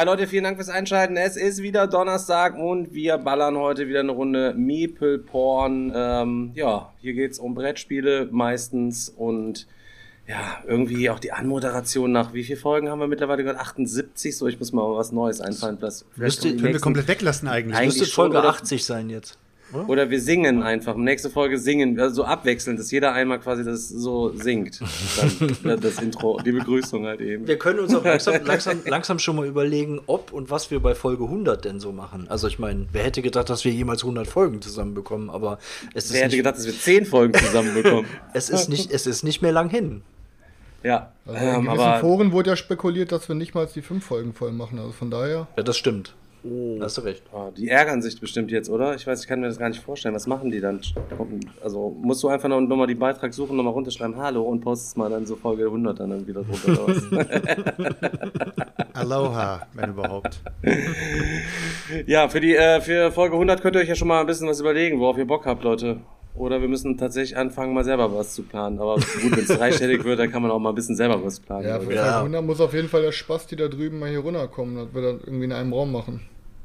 Hi Leute, vielen Dank fürs Einschalten. Es ist wieder Donnerstag und wir ballern heute wieder eine Runde Meeple Porn. Ähm, ja, hier geht's um Brettspiele meistens und ja, irgendwie auch die Anmoderation nach wie viele Folgen haben wir mittlerweile gehört? 78, so ich muss mal was Neues einfallen. Das Müsste, können wir komplett weglassen eigentlich. Eigentlich Müsste Folge oder? 80 sein jetzt. Oder wir singen einfach. Nächste Folge singen, also so abwechselnd, dass jeder einmal quasi das so singt. Dann, das Intro, die Begrüßung halt eben. Wir können uns auch langsam, langsam, langsam schon mal überlegen, ob und was wir bei Folge 100 denn so machen. Also ich meine, wer hätte gedacht, dass wir jemals 100 Folgen zusammenbekommen, aber es ist, Wer hätte nicht, gedacht, dass wir zehn Folgen zusammenbekommen? es ist nicht, es ist nicht mehr lang hin. ja, Also in ähm, gewissen aber Foren wurde ja spekuliert, dass wir nicht mal die fünf Folgen voll machen. Also von daher. Ja, das stimmt. Da hast du recht. Oh, die ärgern sich bestimmt jetzt, oder? Ich weiß, ich kann mir das gar nicht vorstellen. Was machen die dann? Also musst du einfach noch, noch mal die Beitrag suchen, nochmal runterschreiben, hallo und postest mal dann so Folge 100 dann, dann wieder drunter. Aloha, wenn überhaupt. ja, für die äh, für Folge 100 könnt ihr euch ja schon mal ein bisschen was überlegen, worauf ihr Bock habt, Leute. Oder wir müssen tatsächlich anfangen, mal selber was zu planen. Aber gut, wenn es dreistellig wird, dann kann man auch mal ein bisschen selber was planen. Ja, für Ja. Folge 100 muss auf jeden Fall der Spasti da drüben mal hier runterkommen, dass wir dann irgendwie in einem Raum machen.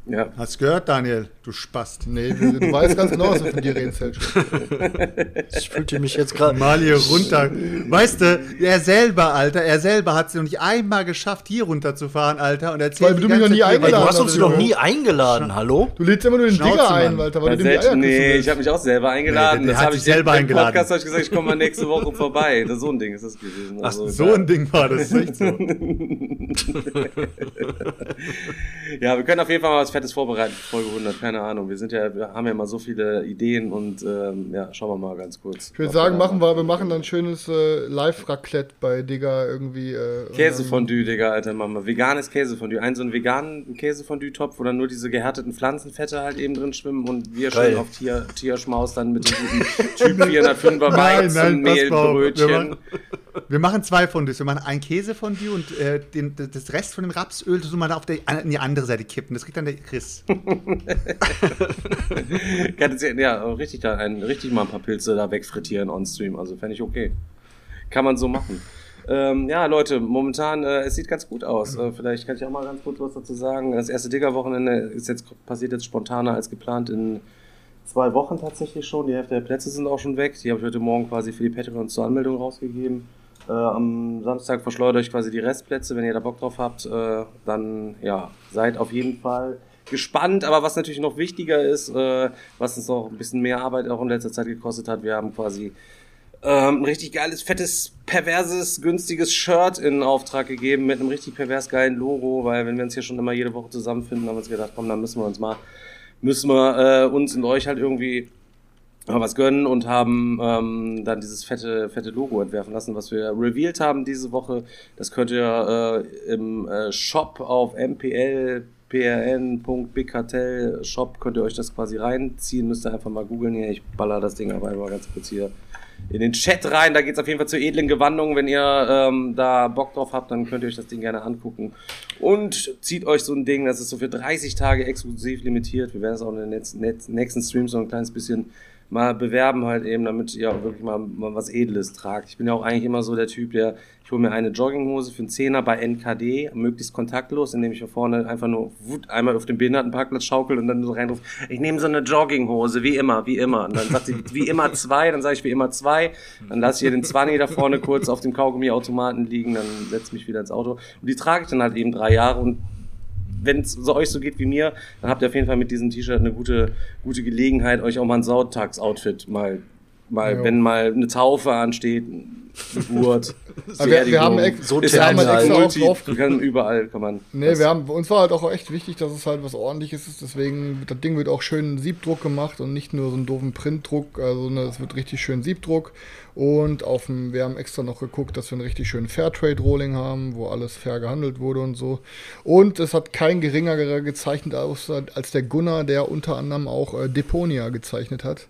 Ja. Hast du gehört, Daniel? Du Spast. Nee, wir- du weißt ganz genau, was wir von dir reden. Ich fühlte mich jetzt gerade. Mal hier runter. Weißt du, er selber, Alter, er selber hat es noch nicht einmal geschafft, hier runterzufahren, Alter. Und erzählt Weil du mich noch nie Zeit, Ey, du eingeladen hast uns noch nie eingeladen, hallo? Du lädst immer nur den Schnauze, Digger ein. Alter, weil Ja, du nee, willst. ich habe mich auch selber eingeladen. Nee, der das habe ich selber im eingeladen. Podcast habe ich gesagt, ich komme mal nächste Woche vorbei. Das, so ein Ding ist das gewesen. Ach, Also, so ein Ding war das, ist echt so. Ja, wir können auf jeden Fall mal was Fettes vorbereiten für Folge 100. Keine Ahnung. Wir sind ja, wir haben ja mal so viele Ideen und ähm, ja, schauen wir mal ganz kurz. Ich würde sagen, machen wir, wir machen dann ein schönes äh, Live-Raclette bei Digger irgendwie. Äh, Käsefondue, Digga, Alter, machen wir. Veganes Käsefondue. Einen so einen veganen Käsefondue-Topf, wo dann nur diese gehärteten Pflanzenfette halt eben drin schwimmen und wir Geil. schön auf Tier, Tierschmaus dann mit dem guten Typ 405er Nein, nein, pass mal auf. Wir Weizenmehlbrötchen. Wir machen zwei Fondues. Wir machen ein Käsefondue und äh, den, das Rest von dem Rapsöl tun wir auf der, an die andere Seite kippen. Das kriegt dann der Chris. Ja, richtig, da ein, richtig mal ein paar Pilze da wegfrittieren on Stream. Also fände ich okay. Kann man so machen. Ähm, ja, Leute, momentan, äh, es sieht ganz gut aus. Äh, vielleicht kann ich auch mal ganz kurz was dazu sagen. Das erste Digger-Wochenende ist jetzt passiert jetzt spontaner als geplant in zwei Wochen tatsächlich schon. Die Hälfte der Plätze sind auch schon weg. Die habe ich heute Morgen quasi für die Patreons zur Anmeldung rausgegeben. Äh, am Samstag verschleudere ich quasi die Restplätze. Wenn ihr da Bock drauf habt, äh, dann ja, seid auf jeden Fall gespannt. Aber was natürlich noch wichtiger ist, äh, was uns auch ein bisschen mehr Arbeit auch in letzter Zeit gekostet hat, wir haben quasi ähm, ein richtig geiles, fettes, perverses, günstiges Shirt in Auftrag gegeben mit einem richtig pervers geilen Logo, weil wenn wir uns hier schon immer jede Woche zusammenfinden, haben wir uns gedacht, komm, dann müssen wir uns mal, müssen wir äh, uns und euch halt irgendwie was gönnen und haben ähm, dann dieses fette, fette Logo entwerfen lassen, was wir revealed haben diese Woche. Das könnt ihr äh, im äh, Shop auf MPL prn.bigcartel Shop könnt ihr euch das quasi reinziehen, müsst ihr einfach mal googeln hier. Ich baller das Ding aber einmal ganz kurz hier in den Chat rein. Da geht's auf jeden Fall zu edlen Gewandungen. Wenn ihr ähm, da Bock drauf habt, dann könnt ihr euch das Ding gerne angucken. Und zieht euch so ein Ding, das ist so für 30 Tage exklusiv limitiert. Wir werden es auch in den nächsten, nächsten Streams so ein kleines bisschen mal bewerben halt eben, damit ihr auch wirklich mal, mal was Edles tragt. Ich bin ja auch eigentlich immer so der Typ, der, ich hole mir eine Jogginghose für einen Zehner bei NKD, möglichst kontaktlos, indem ich hier vorne einfach nur wut, einmal auf dem Behindertenparkplatz schaukel und dann so reinrufe, ich nehme so eine Jogginghose, wie immer, wie immer. Und dann sagt sie, wie immer zwei, dann sage ich wie immer zwei, dann lasse ich ihr den Zwanni da vorne kurz auf dem Kaugummiautomaten liegen, dann setze mich wieder ins Auto. Und die trage ich dann halt eben drei Jahre und wenn es so euch so geht wie mir, dann habt ihr auf jeden Fall mit diesem T-Shirt eine gute, gute Gelegenheit, euch auch mal ein Sauttagsoutfit mal mal, Ja. wenn mal eine Taufe ansteht, Geburt, wir, wir haben, So wir haben halt extra drauf du kannst überall kann man. Nee, wir haben, uns war halt auch echt wichtig, dass es halt was ordentliches ist. Deswegen, das Ding wird auch schön Siebdruck gemacht und nicht nur so einen doofen Printdruck. Also, ne, es wird richtig schön Siebdruck. Und auf dem, wir haben extra noch geguckt, dass wir einen richtig schönen Fairtrade-Rolling haben, wo alles fair gehandelt wurde und so. Und es hat kein geringerer gezeichnet als der Gunnar, der unter anderem auch äh, Deponia gezeichnet hat.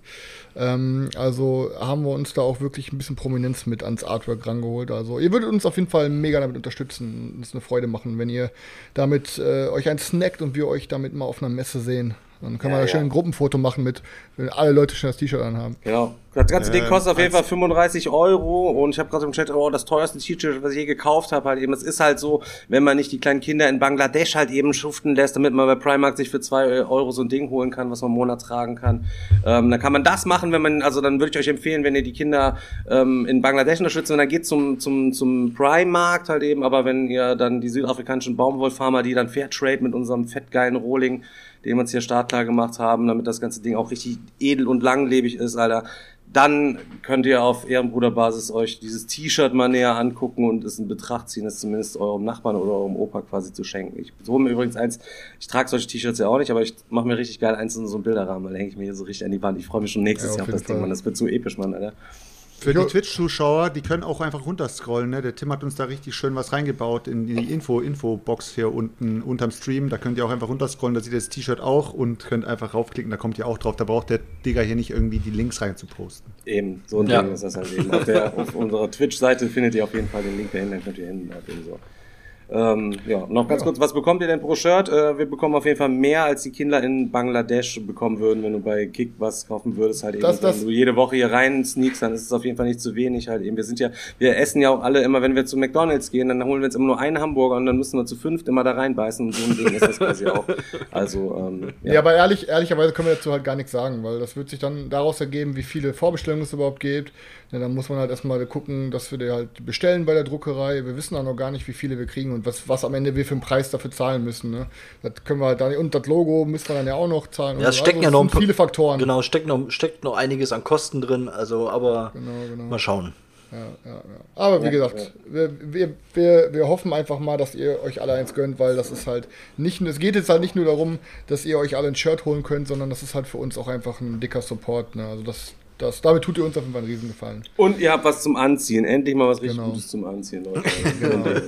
Ähm, also haben wir uns da auch wirklich ein bisschen Prominenz mit ans Artwork rangeholt. Also ihr würdet uns auf jeden Fall mega damit unterstützen uns eine Freude machen, wenn ihr damit äh, euch einen snackt und wir euch damit mal auf einer Messe sehen. Dann können Ja, wir da ja. schön ein Gruppenfoto machen mit, wenn alle Leute schon das T-Shirt anhaben. Genau. Das ganze Ding kostet auf jeden Fall als- 35 Euro und ich habe gerade im Chat, oh, das teuerste T-Shirt, was ich je gekauft habe, halt eben. Es ist halt so, wenn man nicht die kleinen Kinder in Bangladesch halt eben schuften lässt, damit man bei Primark sich für 2 Euro so ein Ding holen kann, was man im Monat tragen kann. Ähm, dann kann man das machen, wenn man, also dann würde ich euch empfehlen, wenn ihr die Kinder ähm, in Bangladesch unterstützt, und dann geht zum, zum, zum Primarkt halt eben, aber wenn ihr dann die südafrikanischen Baumwollfarmer, die dann Fairtrade mit unserem fettgeilen Rohling den wir uns hier startklar gemacht haben, damit das ganze Ding auch richtig edel und langlebig ist, Alter. Dann könnt ihr auf Ehrenbruderbasis euch dieses T-Shirt mal näher angucken und es in Betracht ziehen, es zumindest eurem Nachbarn oder eurem Opa quasi zu schenken. Ich hole mir übrigens eins, ich trage solche T-Shirts ja auch nicht, aber ich mache mir richtig geil eins in so einen Bilderrahmen, weil hänge ich mir hier so richtig an die Wand. Ich freue mich schon nächstes Ja, Jahr auf das jeden Ding, Fall. Mann. Das wird so episch, Mann, Alter. Für die Twitch-Zuschauer, die können auch einfach runterscrollen. Ne? Der Tim hat uns da richtig schön was reingebaut in die Info, Info-Box hier unten unterm Stream. Da könnt ihr auch einfach runterscrollen, da seht ihr das T-Shirt auch und könnt einfach raufklicken, da kommt ihr auch drauf. Da braucht der Digger hier nicht irgendwie die Links rein zu posten. Eben, so ein Ja. Ding ist das halt eben. Auf, der, auf unserer Twitch-Seite findet ihr auf jeden Fall den Link dahin, dann könnt ihr hin. Halt eben so. Ähm, ja, noch ganz kurz, was bekommt ihr denn pro Shirt? Äh, wir bekommen auf jeden Fall mehr, als die Kinder in Bangladesch bekommen würden, wenn du bei Kick was kaufen würdest. Halt eben, Das- das- wenn du jede Woche hier rein sneakst, dann ist es auf jeden Fall nicht zu wenig. Halt eben, wir sind ja, wir essen ja auch alle immer, wenn wir zu McDonalds gehen, dann holen wir uns immer nur einen Hamburger und dann müssen wir zu fünft immer da reinbeißen und so ein Ding ist das quasi auch. Also, ähm, Ja, aber ehrlich, ehrlicherweise können wir dazu halt gar nichts sagen, weil das wird sich dann daraus ergeben, wie viele Vorbestellungen es überhaupt gibt. Ja, dann muss man halt erstmal gucken, dass wir die halt bestellen bei der Druckerei. Wir wissen auch noch gar nicht, wie viele wir kriegen und was, was am Ende wir für einen Preis dafür zahlen müssen. Ne? Das können wir halt dann, und das Logo müssen wir dann ja auch noch zahlen. Ja, es so. stecken Also ja noch viele Faktoren. Genau, steckt noch, steckt noch einiges an Kosten drin, also aber Genau, genau. mal schauen. Ja, ja, ja. Aber wie Ja, gesagt, Wir, wir, wir, wir hoffen einfach mal, dass ihr euch alle eins gönnt, weil das ist halt nicht, es geht jetzt halt nicht nur darum, dass ihr euch alle ein Shirt holen könnt, sondern das ist halt für uns auch einfach ein dicker Support. Ne? Also das, das, damit tut ihr uns auf jeden Fall einen Riesengefallen. Und ihr habt was zum Anziehen. Endlich mal was richtig genau. Gutes zum Anziehen, Leute. genau. genau.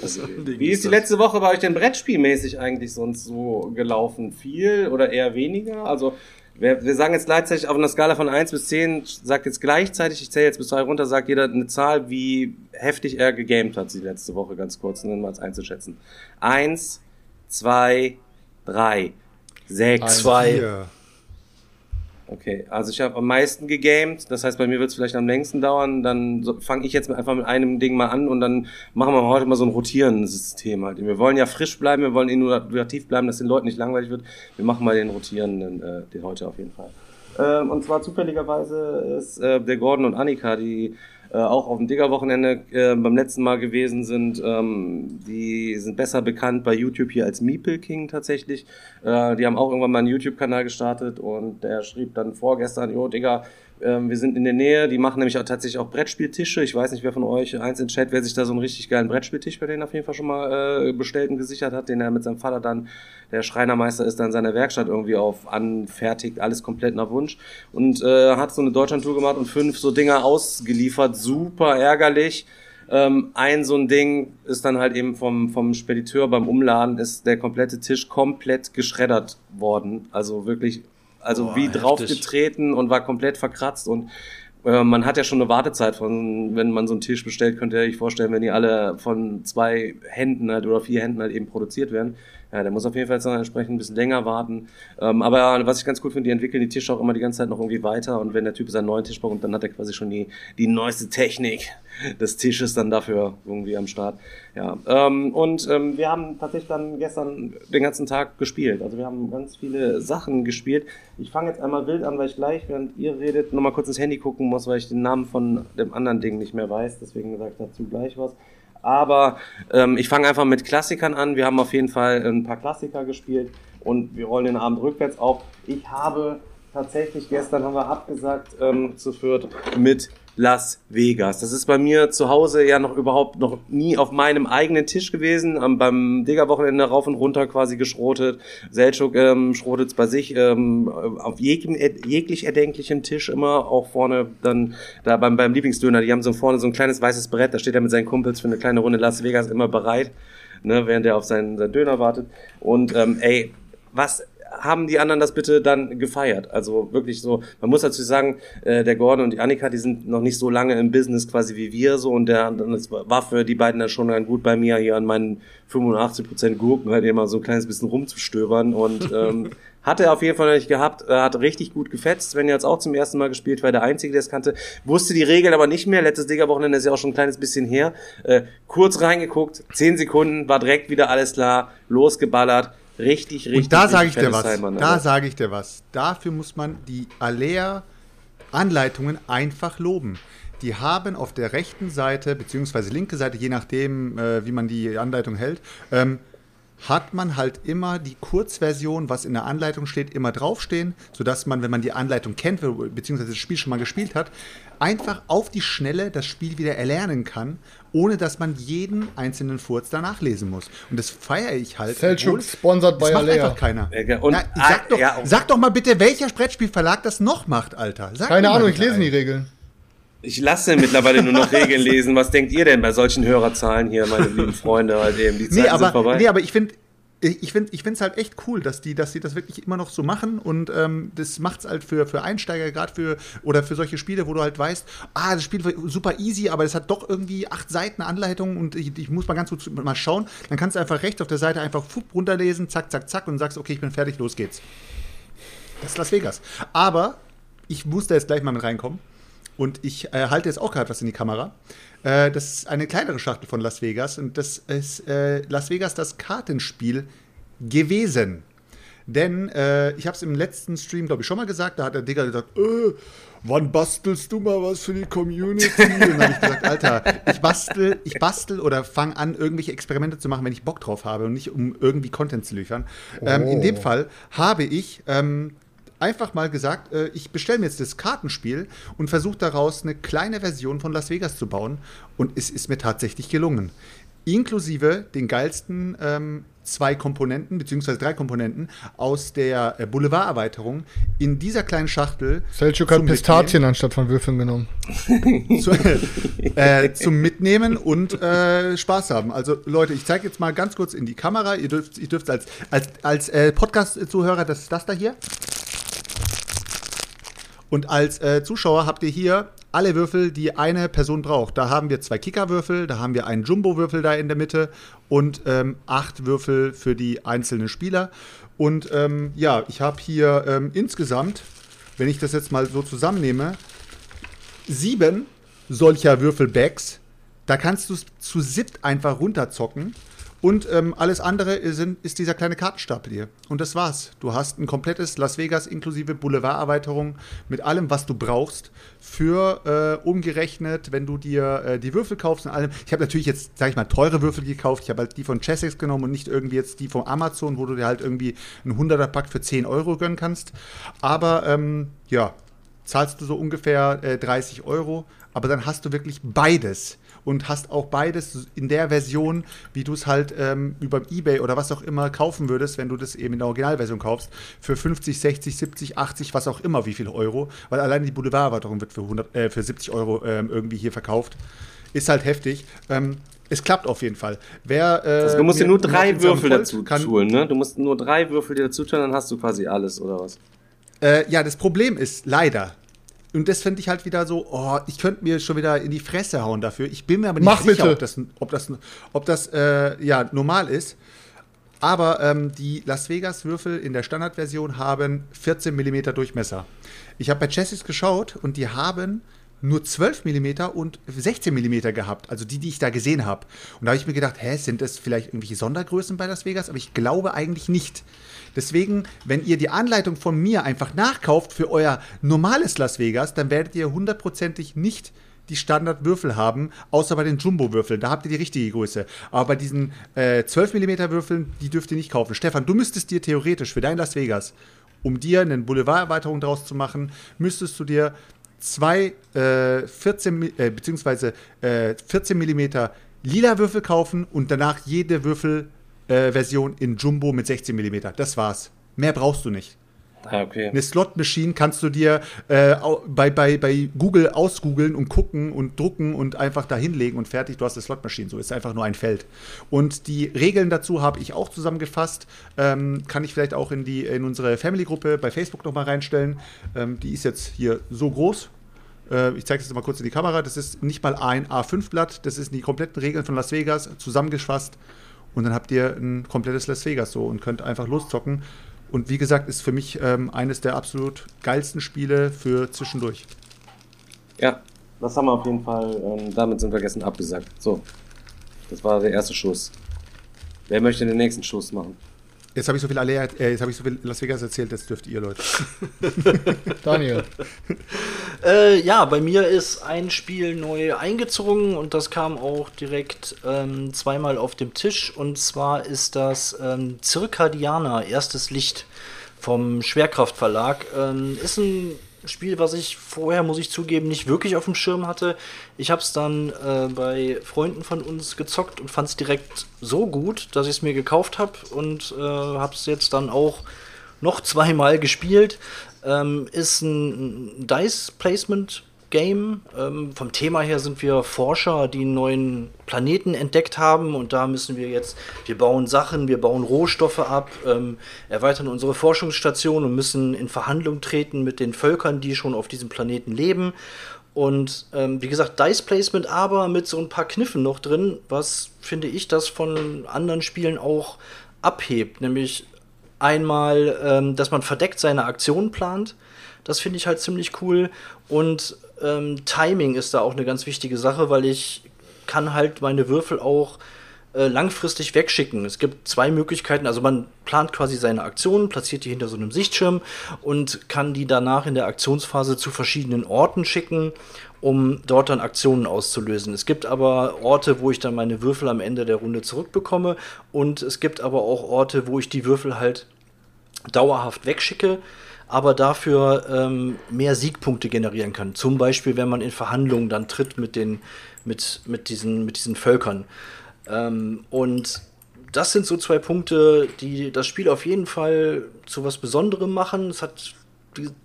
Also, wie ist die letzte Woche bei euch denn Brettspielmäßig eigentlich sonst so gelaufen? Viel oder eher weniger? Also, wir, wir sagen jetzt gleichzeitig auf einer Skala von 1 bis 10, sagt jetzt gleichzeitig, ich zähle jetzt bis 2 runter, sagt jeder eine Zahl, wie heftig er gegamed hat die letzte Woche, ganz kurz, um mal einzuschätzen. 1, 2, 3, 6, 2, Okay, also ich habe am meisten gegamed, das heißt, bei mir wird es vielleicht am längsten dauern. Dann so, fange ich jetzt einfach mit einem Ding mal an und dann machen wir heute mal so ein rotierendes System halt. Wir wollen ja frisch bleiben, wir wollen innovativ bleiben, dass den Leuten nicht langweilig wird. Wir machen mal den rotierenden, äh, den heute auf jeden Fall. Ähm, und zwar zufälligerweise ist äh, der Gordon und Annika, die äh, auch auf dem Digger-Wochenende äh, beim letzten Mal gewesen sind. Ähm, die sind besser bekannt bei YouTube hier als Meeple King tatsächlich. Äh, die haben auch irgendwann mal einen YouTube-Kanal gestartet und der schrieb dann vorgestern, jo Digga, ähm, wir sind in der Nähe, die machen nämlich auch tatsächlich auch Brettspieltische. Ich weiß nicht, wer von euch, eins in Chat, wer sich da so einen richtig geilen Brettspieltisch bei denen auf jeden Fall schon mal äh, bestellt und gesichert hat, den er mit seinem Vater dann, der Schreinermeister ist, dann in seiner Werkstatt irgendwie auf anfertigt, alles komplett nach Wunsch. Und äh, hat so eine Deutschlandtour gemacht und fünf so Dinger ausgeliefert, super ärgerlich. Ähm, ein so ein Ding ist dann halt eben vom, vom Spediteur beim Umladen ist der komplette Tisch komplett geschreddert worden. Also wirklich, also Boah, wie heftig. draufgetreten und war komplett verkratzt und äh, man hat ja schon eine Wartezeit von, wenn man so einen Tisch bestellt, könnt ihr euch vorstellen, wenn die alle von zwei Händen halt oder vier Händen halt eben produziert werden. Ja, der muss auf jeden Fall jetzt entsprechend ein bisschen länger warten. Ähm, aber was ich ganz cool finde, die entwickeln die Tische auch immer die ganze Zeit noch irgendwie weiter und wenn der Typ seinen neuen Tisch baut, dann hat er quasi schon die, die neueste Technik des Tisches dann dafür irgendwie am Start. Ja, ähm, und ähm, wir haben tatsächlich dann gestern den ganzen Tag gespielt. Also wir haben ganz viele Sachen gespielt. Ich fange jetzt einmal wild an, weil ich gleich, während ihr redet, nochmal kurz ins Handy gucken muss, weil ich den Namen von dem anderen Ding nicht mehr weiß. Deswegen sage ich dazu gleich was. Aber ähm, ich fange einfach mit Klassikern an. Wir haben auf jeden Fall ein paar Klassiker gespielt und wir rollen den Abend rückwärts auf. Ich habe tatsächlich gestern haben wir abgesagt ähm, zu Fürth mit Las Vegas. Das ist bei mir zu Hause ja noch überhaupt noch nie auf meinem eigenen Tisch gewesen. Ähm, beim Digger-Wochenende rauf und runter quasi geschrotet. Selchuk ähm, schrotet es bei sich ähm, auf jeg jeglich erdenklichem Tisch immer. Auch vorne dann da beim, beim Lieblingsdöner. Die haben so vorne so ein kleines weißes Brett. Da steht er mit seinen Kumpels für eine kleine Runde Las Vegas immer bereit. Ne, während er auf seinen, seinen Döner wartet. Und ähm, ey, was haben die anderen das bitte dann gefeiert? Also wirklich so, man muss dazu sagen, äh, der Gordon und die Annika, die sind noch nicht so lange im Business quasi wie wir so und der, das war für die beiden dann schon ganz gut bei mir hier an meinen 85% Gurken halt immer so ein kleines bisschen rumzustöbern und ähm, hat er auf jeden Fall noch nicht gehabt, er hat richtig gut gefetzt, wenn er jetzt auch zum ersten Mal gespielt war, der Einzige, der es kannte, wusste die Regeln aber nicht mehr, letztes Digger-Wochenende ist ja auch schon ein kleines bisschen her, äh, kurz reingeguckt, 10 Sekunden, war direkt wieder alles klar, losgeballert, Richtig, richtig. Und da sage ich dir was. Heilmann, da sage ich dir was. Dafür muss man die Alea-Anleitungen einfach loben. Die haben auf der rechten Seite, beziehungsweise linke Seite, je nachdem, äh, wie man die Anleitung hält, ähm, hat man halt immer die Kurzversion, was in der Anleitung steht, immer draufstehen, sodass man, wenn man die Anleitung kennt, beziehungsweise das Spiel schon mal gespielt hat, einfach auf die Schnelle das Spiel wieder erlernen kann, ohne dass man jeden einzelnen Furz danach lesen muss. Und das feiere ich halt. Selchuk sponsert bei Alea. einfach keiner. Und- Na, sag, doch, ja, und- sag doch mal bitte, welcher Brettspielverlag das noch macht, Alter. Sag Keine Ahnung, ich lese nie einen. Regeln. Ich lasse mittlerweile nur noch Regeln lesen. Was denkt ihr denn bei solchen Hörerzahlen hier, meine lieben Freunde? Halt eben, die Zeiten Nee, sind aber, vorbei. nee, aber ich finde. Ich finde es halt echt cool, dass die, dass die das wirklich immer noch so machen und ähm, das macht es halt für, für Einsteiger, gerade für oder für solche Spiele, wo du halt weißt, ah, das Spiel war super easy, aber es hat doch irgendwie acht Seiten Anleitung und ich, ich muss mal ganz kurz mal schauen. Dann kannst du einfach rechts auf der Seite einfach fupp runterlesen, zack, zack, zack und sagst, okay, ich bin fertig, los geht's. Das ist Las Vegas. Aber ich muss da jetzt gleich mal mit reinkommen. Und ich äh, halte jetzt auch gerade was in die Kamera. Äh, das ist eine kleinere Schachtel von Las Vegas. Und das ist äh, Las Vegas das Kartenspiel gewesen. Denn äh, ich habe es im letzten Stream, glaube ich, schon mal gesagt. Da hat der Digger gesagt, äh, wann bastelst du mal was für die Community? Und dann habe ich gesagt, Alter, ich bastel, ich bastel oder fange an, irgendwelche Experimente zu machen, wenn ich Bock drauf habe und nicht um irgendwie Content zu liefern. Ähm, in dem Fall habe ich ähm, einfach mal gesagt, äh, ich bestelle mir jetzt das Kartenspiel und versuche daraus eine kleine Version von Las Vegas zu bauen. Und es ist mir tatsächlich gelungen. Inklusive den geilsten ähm, zwei Komponenten, beziehungsweise drei Komponenten aus der äh, Boulevard-Erweiterung in dieser kleinen Schachtel. Selchuk hat Pistazien anstatt von Würfeln genommen. Mitnehmen, zu, äh, zum Mitnehmen und äh, Spaß haben. Also Leute, ich zeige jetzt mal ganz kurz in die Kamera. Ihr dürft, ihr dürft als, als, als äh, Podcast-Zuhörer, das ist das da hier. Und als äh, Zuschauer habt ihr hier alle Würfel, die eine Person braucht. Da haben wir zwei Kickerwürfel, da haben wir einen Jumbo-Würfel da in der Mitte und ähm, acht Würfel für die einzelnen Spieler. Und ähm, ja, ich habe hier ähm, insgesamt, wenn ich das jetzt mal so zusammennehme, sieben solcher Würfelbacks. Da kannst du es zu siebt einfach runterzocken. Und ähm, alles andere sind, ist dieser kleine Kartenstapel hier. Und das war's. Du hast ein komplettes Las Vegas inklusive Boulevard-Erweiterung mit allem, was du brauchst, für äh, umgerechnet, wenn du dir äh, die Würfel kaufst und allem. Ich habe natürlich jetzt, sag ich mal, teure Würfel gekauft. Ich habe halt die von Chessex genommen und nicht irgendwie jetzt die von Amazon, wo du dir halt irgendwie einen 100er-Pack für 10 Euro gönnen kannst. Aber ähm, ja, zahlst du so ungefähr äh, 30 Euro, aber dann hast du wirklich beides und hast auch beides in der Version, wie du es halt ähm, über Ebay oder was auch immer kaufen würdest, wenn du das eben in der Originalversion kaufst, für 50, 60, 70, 80, was auch immer, wie viel Euro, weil alleine die Boulevard-Erweiterung wird für, 100, äh, für 70 Euro ähm, irgendwie hier verkauft. Ist halt heftig. Ähm, es klappt auf jeden Fall. Wer, äh, Also, du musst dir nur drei Würfel dazu kann- tun, ne? Du musst nur drei Würfel dir dazu tun, dann hast du quasi alles, oder was? Äh, ja, das Problem ist leider. Und das finde ich halt wieder so, oh, ich könnte mir schon wieder in die Fresse hauen dafür. Ich bin mir aber nicht Mach sicher, bitte. ob das, ob das, ob das äh, ja, normal ist. Aber ähm, die Las Vegas-Würfel in der Standardversion haben 14 mm Durchmesser. Ich habe bei Chassis geschaut und die haben nur 12 mm und 16 mm gehabt, also die, die ich da gesehen habe. Und da habe ich mir gedacht, hä, sind das vielleicht irgendwelche Sondergrößen bei Las Vegas? Aber ich glaube eigentlich nicht. Deswegen, wenn ihr die Anleitung von mir einfach nachkauft für euer normales Las Vegas, dann werdet ihr hundertprozentig nicht die Standardwürfel haben, außer bei den Jumbo-Würfeln. Da habt ihr die richtige Größe. Aber bei diesen äh, 12 mm Würfeln, die dürft ihr nicht kaufen. Stefan, du müsstest dir theoretisch für dein Las Vegas um dir eine Boulevarderweiterung draus zu machen, müsstest du dir zwei äh, 14, Mi- äh, beziehungsweise äh, 14 mm lila Würfel kaufen und danach jede Würfelversion äh, Version in Jumbo mit 16 mm. Das war's. Mehr brauchst du nicht. Ah, okay. Eine Slot-Machine kannst du dir äh, bei, bei, bei Google ausgoogeln und gucken und drucken und einfach da hinlegen und fertig. Du hast eine Slot-Machine. So ist einfach nur ein Feld. Und die Regeln dazu habe ich auch zusammengefasst. Ähm, kann ich vielleicht auch in, die, in unsere Family-Gruppe bei Facebook nochmal reinstellen. Ähm, die ist jetzt hier so groß. Äh, ich zeige es jetzt mal kurz in die Kamera. Das ist nicht mal ein A5-Blatt. Das ist die kompletten Regeln von Las Vegas zusammengefasst. Und dann habt ihr ein komplettes Las Vegas so und könnt einfach loszocken. Und wie gesagt, ist für mich ähm, eines der absolut geilsten Spiele für zwischendurch. Ja, das haben wir auf jeden Fall. Ähm, damit sind wir gestern abgesagt. So, das war der erste Schuss. Wer möchte den nächsten Schuss machen? Jetzt habe ich so viel alle, äh, jetzt habe ich so viel Las Vegas erzählt, jetzt dürft ihr Leute. Daniel. Äh, ja, bei mir ist ein Spiel neu eingezogen und das kam auch direkt ähm, zweimal auf dem Tisch. Und zwar ist das ähm, Circadiana, erstes Licht vom Schwerkraftverlag. Ähm, ist ein Spiel, was ich vorher, muss ich zugeben, nicht wirklich auf dem Schirm hatte. Ich habe es dann äh, bei Freunden von uns gezockt und fand es direkt so gut, dass ich es mir gekauft habe und äh, habe es jetzt dann auch noch zweimal gespielt. Ähm, ist ein Dice Placement Game. Ähm, vom Thema her sind wir Forscher, die einen neuen Planeten entdeckt haben und da müssen wir jetzt, wir bauen Sachen, wir bauen Rohstoffe ab, ähm, erweitern unsere Forschungsstation und müssen in Verhandlung treten mit den Völkern, die schon auf diesem Planeten leben. Und ähm, wie gesagt, Dice Placement, aber mit so ein paar Kniffen noch drin, was finde ich das von anderen Spielen auch abhebt. Nämlich einmal, ähm, dass man verdeckt seine Aktionen plant. Das finde ich halt ziemlich cool. Und ähm, Timing ist da auch eine ganz wichtige Sache, weil ich kann halt meine Würfel auch äh, langfristig wegschicken. Es gibt zwei Möglichkeiten. Also man plant quasi seine Aktionen, platziert die hinter so einem Sichtschirm und kann die danach in der Aktionsphase zu verschiedenen Orten schicken, um dort dann Aktionen auszulösen. Es gibt aber Orte, wo ich dann meine Würfel am Ende der Runde zurückbekomme und es gibt aber auch Orte, wo ich die Würfel halt dauerhaft wegschicke, aber dafür ähm, mehr Siegpunkte generieren kann. Zum Beispiel, wenn man in Verhandlungen dann tritt mit, den, mit, mit, diesen, mit diesen Völkern. Ähm, und das sind so zwei Punkte, die das Spiel auf jeden Fall zu was Besonderem machen. Es hat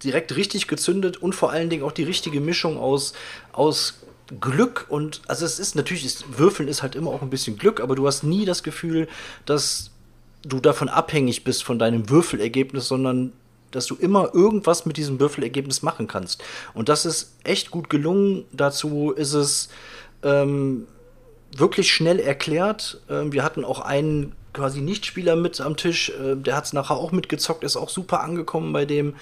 direkt richtig gezündet und vor allen Dingen auch die richtige Mischung aus, aus Glück und also es ist natürlich, ist, Würfeln ist halt immer auch ein bisschen Glück, aber du hast nie das Gefühl, dass du davon abhängig bist von deinem Würfelergebnis, sondern dass du immer irgendwas mit diesem Würfelergebnis machen kannst. Und das ist echt gut gelungen. Dazu ist es ähm, wirklich schnell erklärt. Ähm, wir hatten auch einen quasi Nichtspieler mit am Tisch, äh, der hat es nachher auch mitgezockt, ist auch super angekommen bei dem.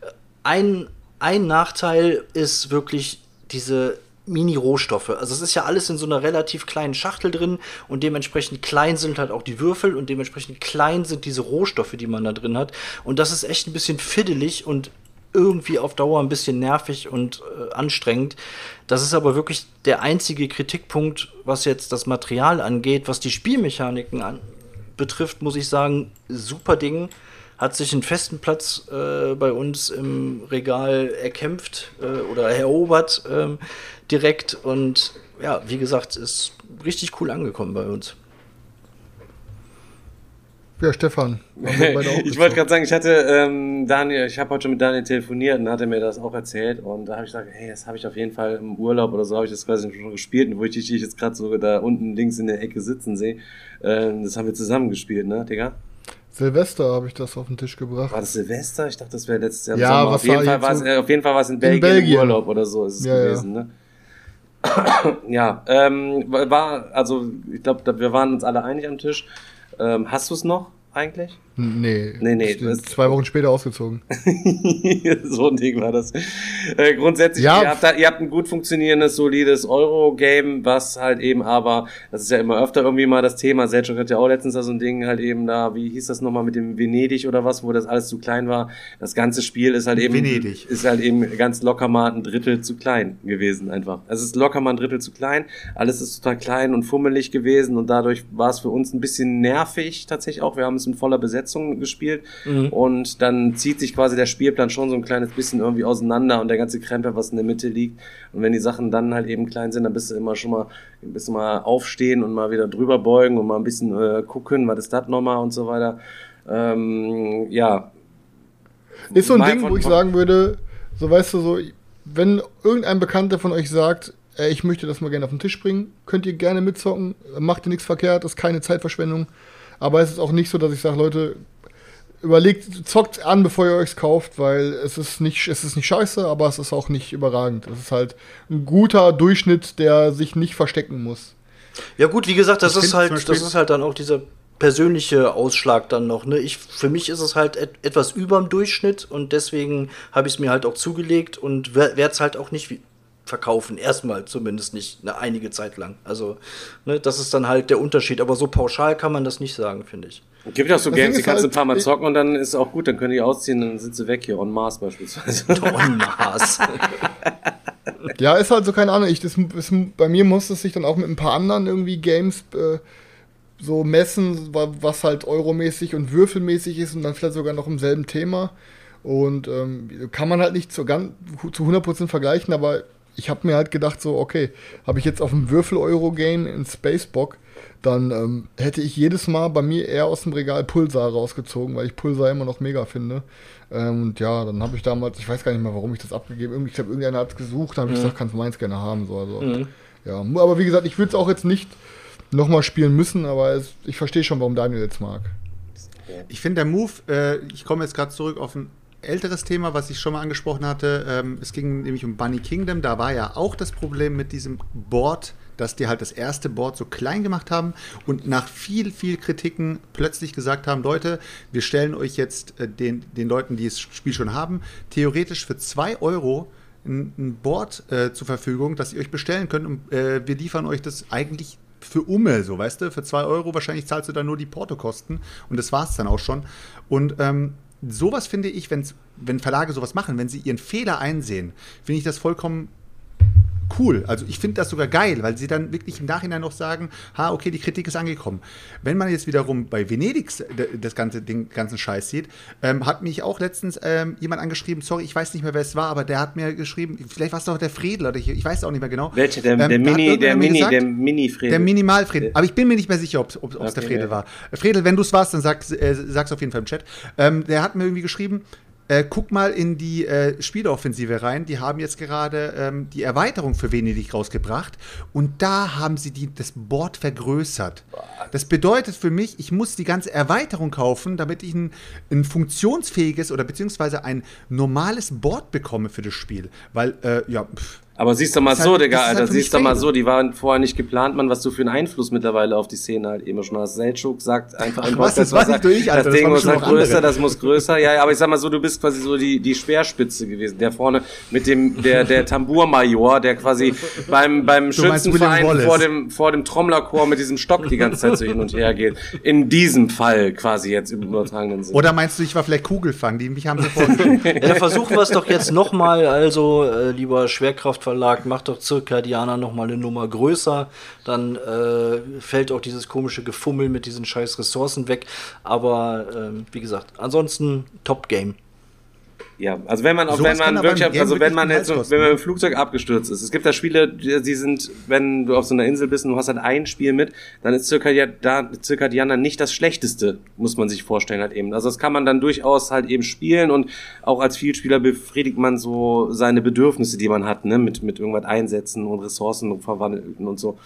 Äh, Ein, ein Nachteil ist wirklich diese Mini-Rohstoffe. Also es ist ja alles in so einer relativ kleinen Schachtel drin und dementsprechend klein sind halt auch die Würfel und dementsprechend klein sind diese Rohstoffe, die man da drin hat. Und das ist echt ein bisschen fiddelig und irgendwie auf Dauer ein bisschen nervig und äh, anstrengend. Das ist aber wirklich der einzige Kritikpunkt, was jetzt das Material angeht, was die Spielmechaniken an betrifft, muss ich sagen, super Ding. Hat sich einen festen Platz äh, bei uns im Regal erkämpft äh, oder erobert ähm, direkt. Und ja, wie gesagt, ist richtig cool angekommen bei uns. Ja, Stefan. ich wollte gerade sagen, ich hatte ähm, Daniel, ich habe heute schon mit Daniel telefoniert und hat er mir das auch erzählt und da habe ich gesagt, hey, das habe ich auf jeden Fall im Urlaub oder so habe ich das quasi schon gespielt und wo ich dich jetzt gerade so da unten links in der Ecke sitzen sehe, ähm, das haben wir zusammen gespielt, ne, Digga? Silvester habe ich das auf den Tisch gebracht. War das Silvester? Ich dachte, das wäre letztes Jahr Ja, was Auf jeden, war Fall war es, so- äh, auf jeden Fall war es in Belgien, Belgien. im Urlaub oder so ist es Ja, ja. gewesen, ne? ja, ähm, war, also ich glaube, wir waren uns alle einig am Tisch. Ähm, hast du es noch eigentlich? Nee. Nee, nee, zwei Wochen später ausgezogen. so ein Ding war das. Äh, grundsätzlich, Ja. ihr, habt da, ihr habt ein gut funktionierendes, solides Euro-Game, was halt eben aber, das ist ja immer öfter irgendwie mal das Thema, Selchuk hat ja auch letztens da so ein Ding halt eben da, wie hieß das nochmal mit dem Venedig oder was, wo das alles zu klein war. Das ganze Spiel ist halt eben, Venedig. ist halt eben ganz locker mal ein Drittel zu klein gewesen einfach. Es ist locker mal ein Drittel zu klein, alles ist total klein und fummelig gewesen und dadurch war es für uns ein bisschen nervig tatsächlich auch. Wir haben es in voller Besetzung gespielt und dann zieht sich quasi der Spielplan schon so ein kleines bisschen irgendwie auseinander und der ganze Krempel, was in der Mitte liegt. Und wenn die Sachen dann halt eben klein sind, dann bist du immer schon mal ein bisschen mal aufstehen und mal wieder drüber beugen und mal ein bisschen äh, gucken, was ist das nochmal und so weiter. Ähm, ja, Ist so ein Mal Ding, von- wo ich sagen würde, so weißt du, so, wenn irgendein Bekannter von euch sagt, ey, ich möchte das mal gerne auf den Tisch bringen, könnt ihr gerne mitzocken, macht ihr nichts verkehrt, ist keine Zeitverschwendung. Aber es ist auch nicht so, dass ich sage, Leute, überlegt, zockt an, bevor ihr euch kauft, weil es ist nicht, es ist nicht scheiße, aber es ist auch nicht überragend. Es ist halt ein guter Durchschnitt, der sich nicht verstecken muss. Ja gut, wie gesagt, das Ich ist halt, das ist halt dann auch dieser persönliche Ausschlag dann noch. Ne? Ich, für mich ist es halt et etwas überm Durchschnitt und deswegen habe ich es mir halt auch zugelegt und werde es halt auch nicht wie verkaufen. Erstmal zumindest nicht eine einige Zeit lang. Also ne, das ist dann halt der Unterschied. Aber so pauschal kann man das nicht sagen, finde ich. Gibt ja auch so Das Games, die kannst du ein halt- paar Mal zocken und dann ist es auch gut, dann können die ausziehen, dann sind sie weg hier, on Mars beispielsweise. En masse. Ja, ist halt so keine Ahnung. Ich, das, ist, bei mir muss es sich dann auch mit ein paar anderen irgendwie Games äh, so messen, wa- was halt euromäßig und würfelmäßig ist und dann vielleicht sogar noch im selben Thema. Und ähm, kann man halt nicht zu, ganz, zu 100% vergleichen, aber ich habe mir halt gedacht, so, okay, habe ich jetzt auf dem Würfel-Euro-Game in Spacebock, dann ähm, hätte ich jedes Mal bei mir eher aus dem Regal Pulsar rausgezogen, weil ich Pulsar immer noch mega finde. Ähm, und ja, dann habe ich damals, ich weiß gar nicht mehr, warum ich das abgegeben habe. Ich glaube, irgendeiner hat es gesucht, dann habe ich gesagt, kannst du meins gerne haben. So, also, Ja, aber wie gesagt, ich würde es auch jetzt nicht nochmal spielen müssen, aber es, ich verstehe schon, warum Daniel jetzt mag. Ich finde der Move, äh, ich komme jetzt gerade zurück auf ein älteres Thema, was ich schon mal angesprochen hatte. Ähm, es ging nämlich um Bunny Kingdom. Da war ja auch das Problem mit diesem Board, dass die halt das erste Board so klein gemacht haben und nach viel, viel Kritiken plötzlich gesagt haben, Leute, wir stellen euch jetzt äh, den, den Leuten, die das Spiel schon haben, theoretisch für 2 Euro ein, Board äh, zur Verfügung, das ihr euch bestellen könnt und äh, wir liefern euch das eigentlich für Umme, so weißt du, für 2 Euro wahrscheinlich zahlst du dann nur die Portokosten und das war es dann auch schon. Und ähm, sowas finde ich, wenn Verlage sowas machen, wenn sie ihren Fehler einsehen, finde ich das vollkommen cool. Also ich finde das sogar geil, weil sie dann wirklich im Nachhinein noch sagen, ha, okay, die Kritik ist angekommen. Wenn man jetzt wiederum bei Venedig das ganze den ganzen Scheiß sieht, ähm, hat mich auch letztens ähm, jemand angeschrieben, sorry, ich weiß nicht mehr, wer es war, aber der hat mir geschrieben, vielleicht war es doch der Fredel oder ich, ich weiß auch nicht mehr genau. Welcher? Der, Ähm, der Mini, der Mini, gesagt, der Mini-Fred. der Minimalfredel. Aber ich bin mir nicht mehr sicher, ob es der Okay, Fredel ja. war. Fredel, wenn du es warst, dann sag, äh, sag's auf jeden Fall im Chat. Ähm, der hat mir irgendwie geschrieben, äh, guck mal in die äh, Spieleoffensive rein. Die haben jetzt gerade ähm, die Erweiterung für Venedig rausgebracht und da haben sie die, das Board vergrößert. Das bedeutet für mich, ich muss die ganze Erweiterung kaufen, damit ich ein, ein funktionsfähiges oder beziehungsweise ein normales Board bekomme für das Spiel. Weil, äh, ja, pff, Aber siehst du mal Das so, halt- Digga, das halt Alter, mich siehst du mal so, die waren vorher nicht geplant, man, was du für einen Einfluss mittlerweile auf die Szene halt eben schon hast. Selchuk sagt einfach was, das Podcast, war was nicht er- nur ich, Alter, das das Ding muss halt auch andere. größer, das muss größer. Ja, ja, aber ich sag mal so, du bist quasi so die, die Speerspitze gewesen. Der vorne mit dem, der, der Tambourmajor, der quasi beim, beim Schützenverein vor dem, vor dem Trommlerchor mit diesem Stock die ganze Zeit so hin und her geht. In diesem Fall quasi jetzt im übertragenen Sinne. oder meinst du, ich war vielleicht Kugelfang? Die mich haben vorgestellt. Ja, dann versuchen wir es doch jetzt nochmal. Also, äh, lieber Schwerkraftverlag, macht doch circa Diana nochmal eine Nummer größer. Dann äh, fällt auch dieses komische Gefummel mit diesen scheiß Ressourcen weg. Aber ähm, wie gesagt, ansonsten Top-Game. Ja, also wenn man auch Sowas wenn man wirklich, im Game also wenn man jetzt, so, kosten, wenn man ne? im Flugzeug abgestürzt ist. Es gibt da Spiele, die sind, wenn du auf so einer Insel bist und du hast halt ein Spiel mit, dann ist circa da circa Diana nicht das schlechteste, muss man sich vorstellen halt eben. Also das kann man dann durchaus halt eben spielen und auch als Vielspieler befriedigt man so seine Bedürfnisse, die man hat, ne, mit mit irgendwas einsetzen und Ressourcen verwandeln und so.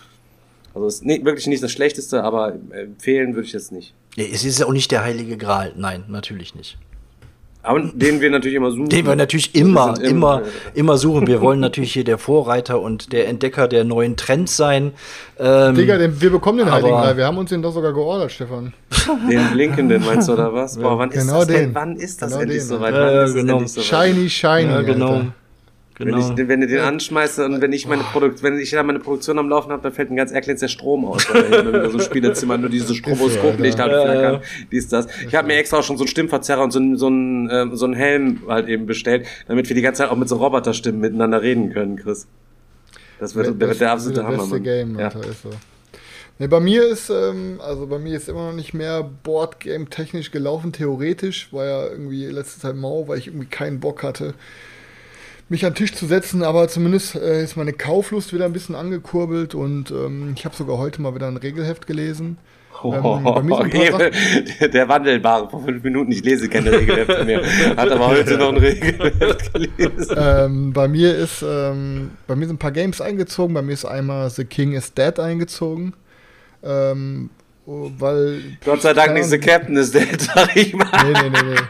Also es ist nicht, wirklich nicht das schlechteste, aber empfehlen würde ich jetzt nicht. Es ist ja auch nicht der heilige Gral. Nein, natürlich nicht. Aber den wir natürlich immer suchen. Den wir natürlich immer, immer, immer suchen. Wir wollen natürlich hier der Vorreiter und der Entdecker der neuen Trends sein. Ähm, Digga, den, wir bekommen den aber- Heiligen Gral. Wir haben uns den doch sogar geordert, Stefan. Den blinkenden meinst du, oder was? Boah, wann Genau ist das denn? den. Wann ist das Genau endlich soweit? ja. Wann es genau. endlich soweit? Shiny, shiny. ja, genau. Alter. Wenn, genau. ich, wenn du den anschmeißt und wenn ich meine Produkt, wenn ich da meine Produktion am Laufen habe, dann fällt mir ganz erklärt der Strom aus, weil hier immer so Spielezimmer nur diese Stroboskoplicht halt Ja, flackern, ja. dies, das. Ich habe mir extra auch schon so einen Stimmverzerrer und so einen, so einen, ähm, so einen Helm halt eben bestellt, damit wir die ganze Zeit auch mit so Roboterstimmen miteinander reden können, Chris. Das wird, der, wird der absolute das Hammer, beste Mann. Game, ja. Alter, ist so. Ne, bei mir ist, ähm, also bei mir ist immer noch nicht mehr Boardgame technisch gelaufen, theoretisch, war ja irgendwie letzte Zeit mau, weil ich irgendwie keinen Bock hatte, mich an den Tisch zu setzen, aber zumindest äh, ist meine Kauflust wieder ein bisschen angekurbelt und ähm, ich habe sogar heute mal wieder ein Regelheft gelesen. Oh, Ähm, okay. Der Wandelbare vor fünf Minuten, ich lese keine Regelhefte mehr. Hat aber heute noch ein Regelheft gelesen. ähm, bei mir ist, ähm, bei mir sind ein paar Games eingezogen. Bei mir ist einmal The King is Dead eingezogen. Ähm, oh, weil. Gott sei Dank nicht The Captain ist dead, sag ich mal. Nee, nee, nee, nee.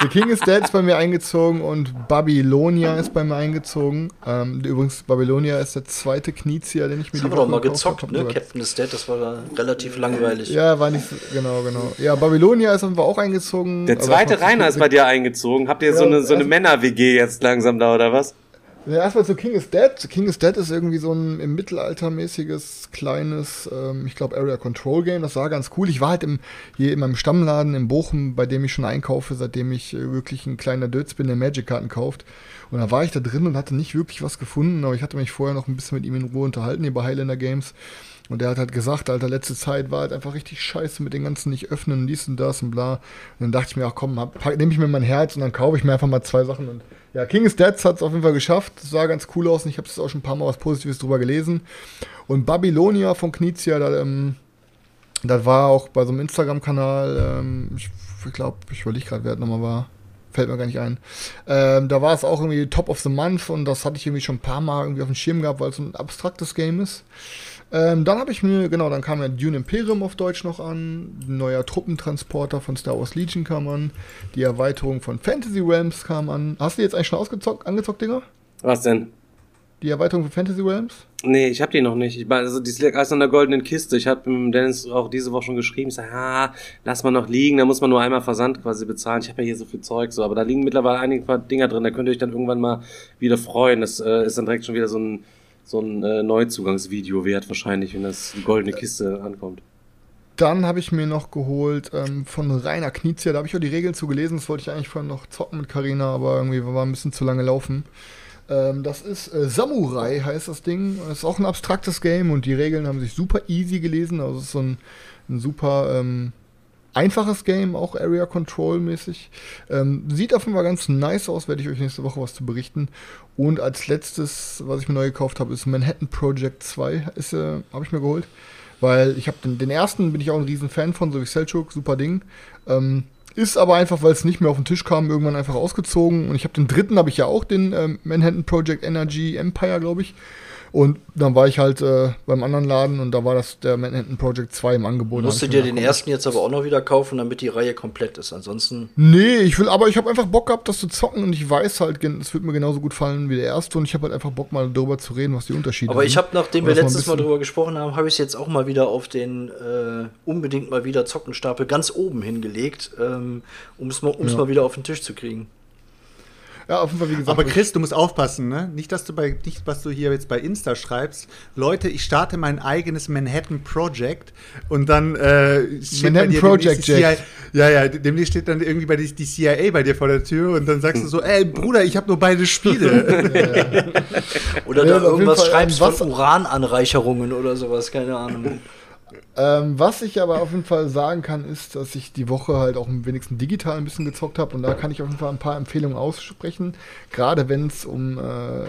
The King is Dead ist bei mir eingezogen und Babylonia ist bei mir eingezogen. Ähm, übrigens, Babylonia ist der zweite Kniezieher, den ich mir Das haben wir doch mal gezockt, hab. ne? Captain is Dead, das war relativ langweilig. Ja, war nicht so, genau, genau. Ja, Babylonia ist einfach auch eingezogen. Der Also zweite Rainer ist bei dir eingezogen. Habt ihr so Ja, eine, so eine erst- Männer-WG jetzt langsam da, oder was? Ja, erstmal zu King is Dead. King is Dead ist irgendwie so ein im Mittelaltermäßiges, kleines, ähm, ich glaube, Area Control Game. Das war ganz cool. Ich war halt im, hier in meinem Stammladen in Bochum, bei dem ich schon einkaufe, seitdem ich äh, wirklich ein kleiner Dötz bin, der Magic-Karten kauft. Und da war ich da drin und hatte nicht wirklich was gefunden, aber ich hatte mich vorher noch ein bisschen mit ihm in Ruhe unterhalten, hier bei Highlander Games. Und der hat halt gesagt, Alter, letzte Zeit war halt einfach richtig scheiße mit den ganzen nicht öffnen, dies und das und bla. Und dann dachte ich mir, ach komm, nehme ich mir mein Herz und dann kaufe ich mir einfach mal zwei Sachen. Und ja, King is Dead hat es auf jeden Fall geschafft. Das sah ganz cool aus und ich habe es auch schon ein paar Mal was Positives drüber gelesen. Und Babylonia von Knizia, da, ähm, das war auch bei so einem Instagram-Kanal, ähm, ich, ich glaube, ich überlege gerade, wer das nochmal war. Fällt mir gar nicht ein. Ähm, da war es auch irgendwie Top of the Month und das hatte ich irgendwie schon ein paar Mal irgendwie auf dem Schirm gehabt, weil es so ein abstraktes Game ist. Ähm, dann habe ich mir, genau, dann kam ja Dune Imperium auf Deutsch noch an, ein neuer Truppentransporter von Star Wars Legion kam an, die Erweiterung von Fantasy Realms kam an. Hast du jetzt eigentlich schon ausgezockt, angezockt, Dinger? Was denn? Die Erweiterung von Fantasy Realms? Nee, ich hab die noch nicht. Ich meine, also die liegt alles in der goldenen Kiste. Ich habe mit Dennis auch diese Woche schon geschrieben. Ich sag, ah, lass mal noch liegen. Da muss man nur einmal Versand quasi bezahlen. Ich habe ja hier so viel Zeug so, aber da liegen mittlerweile einige paar Dinger drin. Da könnt ihr euch dann irgendwann mal wieder freuen. Das äh, ist dann direkt schon wieder so ein so ein äh, Neuzugangsvideo wert wahrscheinlich, wenn das die goldene Kiste ankommt. Dann habe ich mir noch geholt ähm, von Rainer Knizia, da habe ich auch die Regeln zu gelesen. Das wollte ich eigentlich vorhin noch zocken mit Karina, aber irgendwie war ein bisschen zu lange laufen. Ähm, das ist äh, Samurai, heißt das Ding. Das ist auch ein abstraktes Game und die Regeln haben sich super easy gelesen. Also es ist so ein, ein super ähm, einfaches Game, auch Area Control mäßig. Ähm, sieht auf jeden Fall ganz nice aus, werde ich euch nächste Woche was zu berichten. Und als letztes, was ich mir neu gekauft habe, ist Manhattan Project 2. Ist, äh, habe ich mir geholt. Weil ich habe den, den ersten, bin ich auch ein riesen Fan von, so wie Selchuk, super Ding. Ähm, ist aber einfach, weil es nicht mehr auf den Tisch kam, irgendwann einfach ausgezogen. Und ich habe den dritten, habe ich ja auch, den ähm, Manhattan Project Energy Empire, glaube ich. Und dann war ich halt äh, beim anderen Laden und da war das der Manhattan Project 2 im Angebot. Musst du dir den ersten jetzt aber auch noch wieder kaufen, damit die Reihe komplett ist. Ansonsten. Nee, ich will, aber ich habe einfach Bock gehabt, das zu zocken und ich weiß halt, es wird mir genauso gut fallen wie der erste und ich habe halt einfach Bock mal darüber zu reden, was die Unterschiede Aber sind. ich habe, nachdem wir letztes Mal bisschen- drüber gesprochen haben, habe ich es jetzt auch mal wieder auf den äh, unbedingt mal wieder Zockenstapel ganz oben hingelegt, ähm, um es mal, um's Ja. mal wieder auf den Tisch zu kriegen. Ja, Fall, wie gesagt. Aber Chris, du musst aufpassen, ne? Nicht, dass du bei, nicht, was du hier jetzt bei Insta schreibst. Leute, ich starte mein eigenes Manhattan Project und dann äh, Manhattan Project. CIA, ja, ja, demnächst steht dann irgendwie bei die, die CIA bei dir vor der Tür und dann sagst du so, ey Bruder, ich habe nur beide Spiele. Oder Ja, da auf jeden irgendwas schreibst ähm, was- von Urananreicherungen oder sowas, keine Ahnung. Ähm, was ich aber auf jeden Fall sagen kann, ist, dass ich die Woche halt auch am wenigsten digital ein bisschen gezockt habe und da kann ich auf jeden Fall ein paar Empfehlungen aussprechen, gerade wenn es um äh,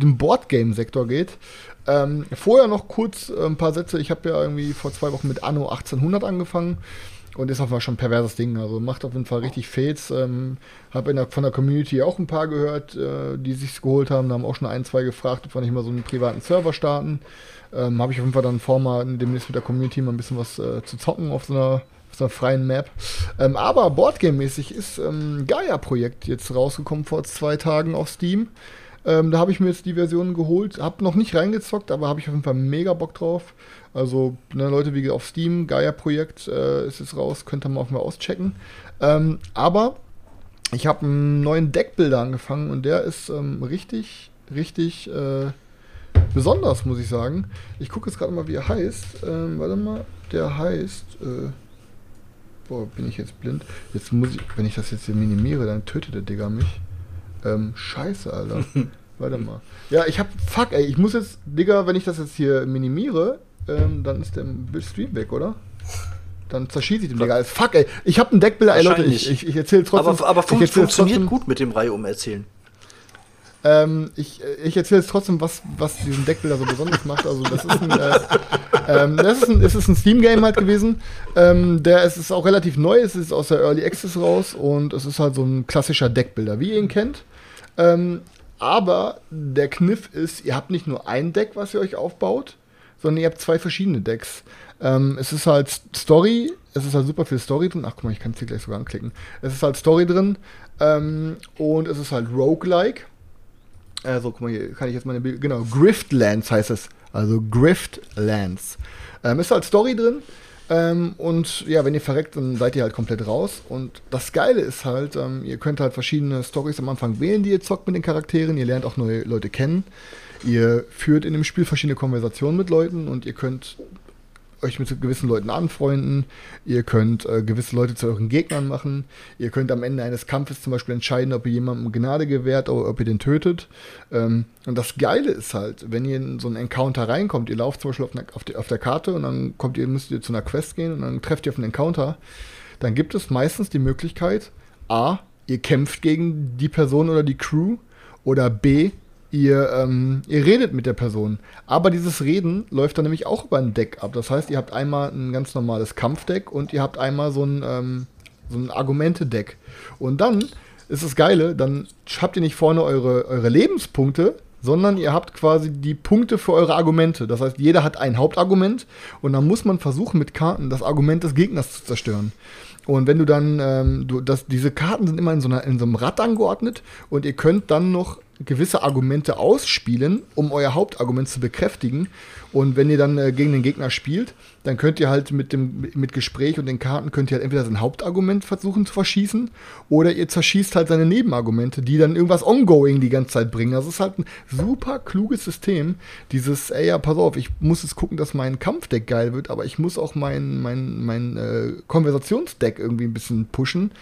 den Boardgame-Sektor geht. Ähm, vorher noch kurz äh, ein paar Sätze. Ich habe ja irgendwie vor zwei Wochen mit Anno 1800 angefangen und ist auf jeden Fall schon ein perverses Ding. Also macht auf jeden Fall richtig Fates. Ähm, habe der, von der Community auch ein paar gehört, äh, die sich's geholt haben. Da haben auch schon ein, zwei gefragt, ob wir nicht mal so einen privaten Server starten. Ähm, habe ich auf jeden Fall dann vor, mal demnächst mit der Community mal ein bisschen was äh, zu zocken auf so einer, auf so einer freien Map. Ähm, aber Boardgame-mäßig ist ähm, Gaia-Projekt jetzt rausgekommen vor zwei Tagen auf Steam. Ähm, da habe ich mir jetzt die Version geholt, habe noch nicht reingezockt, aber habe ich auf jeden Fall mega Bock drauf. Also, ne, Leute, wie auf Steam, Gaia-Projekt äh, ist jetzt raus, könnt ihr mal auf mal auschecken. Ähm, aber ich habe einen neuen Deckbilder angefangen und der ist ähm, richtig, richtig äh, besonders, muss ich sagen. Ich gucke jetzt gerade mal, wie er heißt. Ähm, warte mal, der heißt. Äh, boah, bin ich jetzt blind? Jetzt muss ich, wenn ich das jetzt hier minimiere, dann tötet der Digger mich. Ähm, scheiße, Alter. warte mal. Ja, ich hab. Fuck, ey, ich muss jetzt, Digga, wenn ich das jetzt hier minimiere, ähm, dann ist der Stream weg, oder? Dann zerschieße ich den Digga. Fuck, ey. Ich habe einen Deckbilder, ey Leute, ich, ich, ich erzähle trotzdem. Aber, aber fun funktioniert trotzdem, gut mit dem Reihe um erzählen. Ähm, ich ich erzähle jetzt trotzdem, was, was diesen Deckbilder so besonders macht. Also, das ist ein, äh, ähm, das ist ein, ist ein Steam-Game halt gewesen. Ähm, der es ist auch relativ neu, es ist aus der Early Access raus und es ist halt so ein klassischer Deckbilder, wie ihr ihn kennt. Ähm, aber der Kniff ist, ihr habt nicht nur ein Deck, was ihr euch aufbaut, sondern ihr habt zwei verschiedene Decks. Ähm, es ist halt Story, es ist halt super viel Story drin. Ach guck mal, ich kann es hier gleich sogar anklicken. Es ist halt Story drin ähm, und es ist halt Roguelike. Also, guck mal, hier kann ich jetzt meine Bild Genau, Griftlands heißt es. Also Griftlands. Ähm, ist halt Story drin. Ähm, und ja, wenn ihr verreckt, dann seid ihr halt komplett raus. Und das Geile ist halt, ähm, ihr könnt halt verschiedene Stories am Anfang wählen, die ihr zockt mit den Charakteren. Ihr lernt auch neue Leute kennen. Ihr führt in dem Spiel verschiedene Konversationen mit Leuten und ihr könnt euch mit gewissen Leuten anfreunden, ihr könnt äh, gewisse Leute zu euren Gegnern machen, ihr könnt am Ende eines Kampfes zum Beispiel entscheiden, ob ihr jemandem Gnade gewährt oder ob ihr den tötet. Ähm, und das Geile ist halt, wenn ihr in so einen Encounter reinkommt, ihr lauft zum Beispiel auf, auf, die, auf der Karte und dann kommt ihr, müsst ihr zu einer Quest gehen und dann trefft ihr auf einen Encounter, dann gibt es meistens die Möglichkeit, A, ihr kämpft gegen die Person oder die Crew oder B, ihr, ähm, ihr redet mit der Person. Aber dieses Reden läuft dann nämlich auch über ein Deck ab. Das heißt, ihr habt einmal ein ganz normales Kampfdeck und ihr habt einmal so ein, ähm, so ein Argumente-Deck. Und dann ist das Geile, dann habt ihr nicht vorne eure, eure Lebenspunkte, sondern ihr habt quasi die Punkte für eure Argumente. Das heißt, jeder hat ein Hauptargument und dann muss man versuchen, mit Karten das Argument des Gegners zu zerstören. Und wenn du dann, ähm, du, das, diese Karten sind immer in so, einer, in so einem Rad angeordnet und ihr könnt dann noch gewisse Argumente ausspielen, um euer Hauptargument zu bekräftigen. Und wenn ihr dann äh, gegen den Gegner spielt, dann könnt ihr halt mit dem mit Gespräch und den Karten könnt ihr halt entweder sein Hauptargument versuchen zu verschießen oder ihr zerschießt halt seine Nebenargumente, die dann irgendwas ongoing die ganze Zeit bringen. Das ist halt ein super kluges System. Dieses, ey ja, pass auf, ich muss jetzt gucken, dass mein Kampfdeck geil wird, aber ich muss auch mein mein mein äh, Konversationsdeck irgendwie ein bisschen pushen.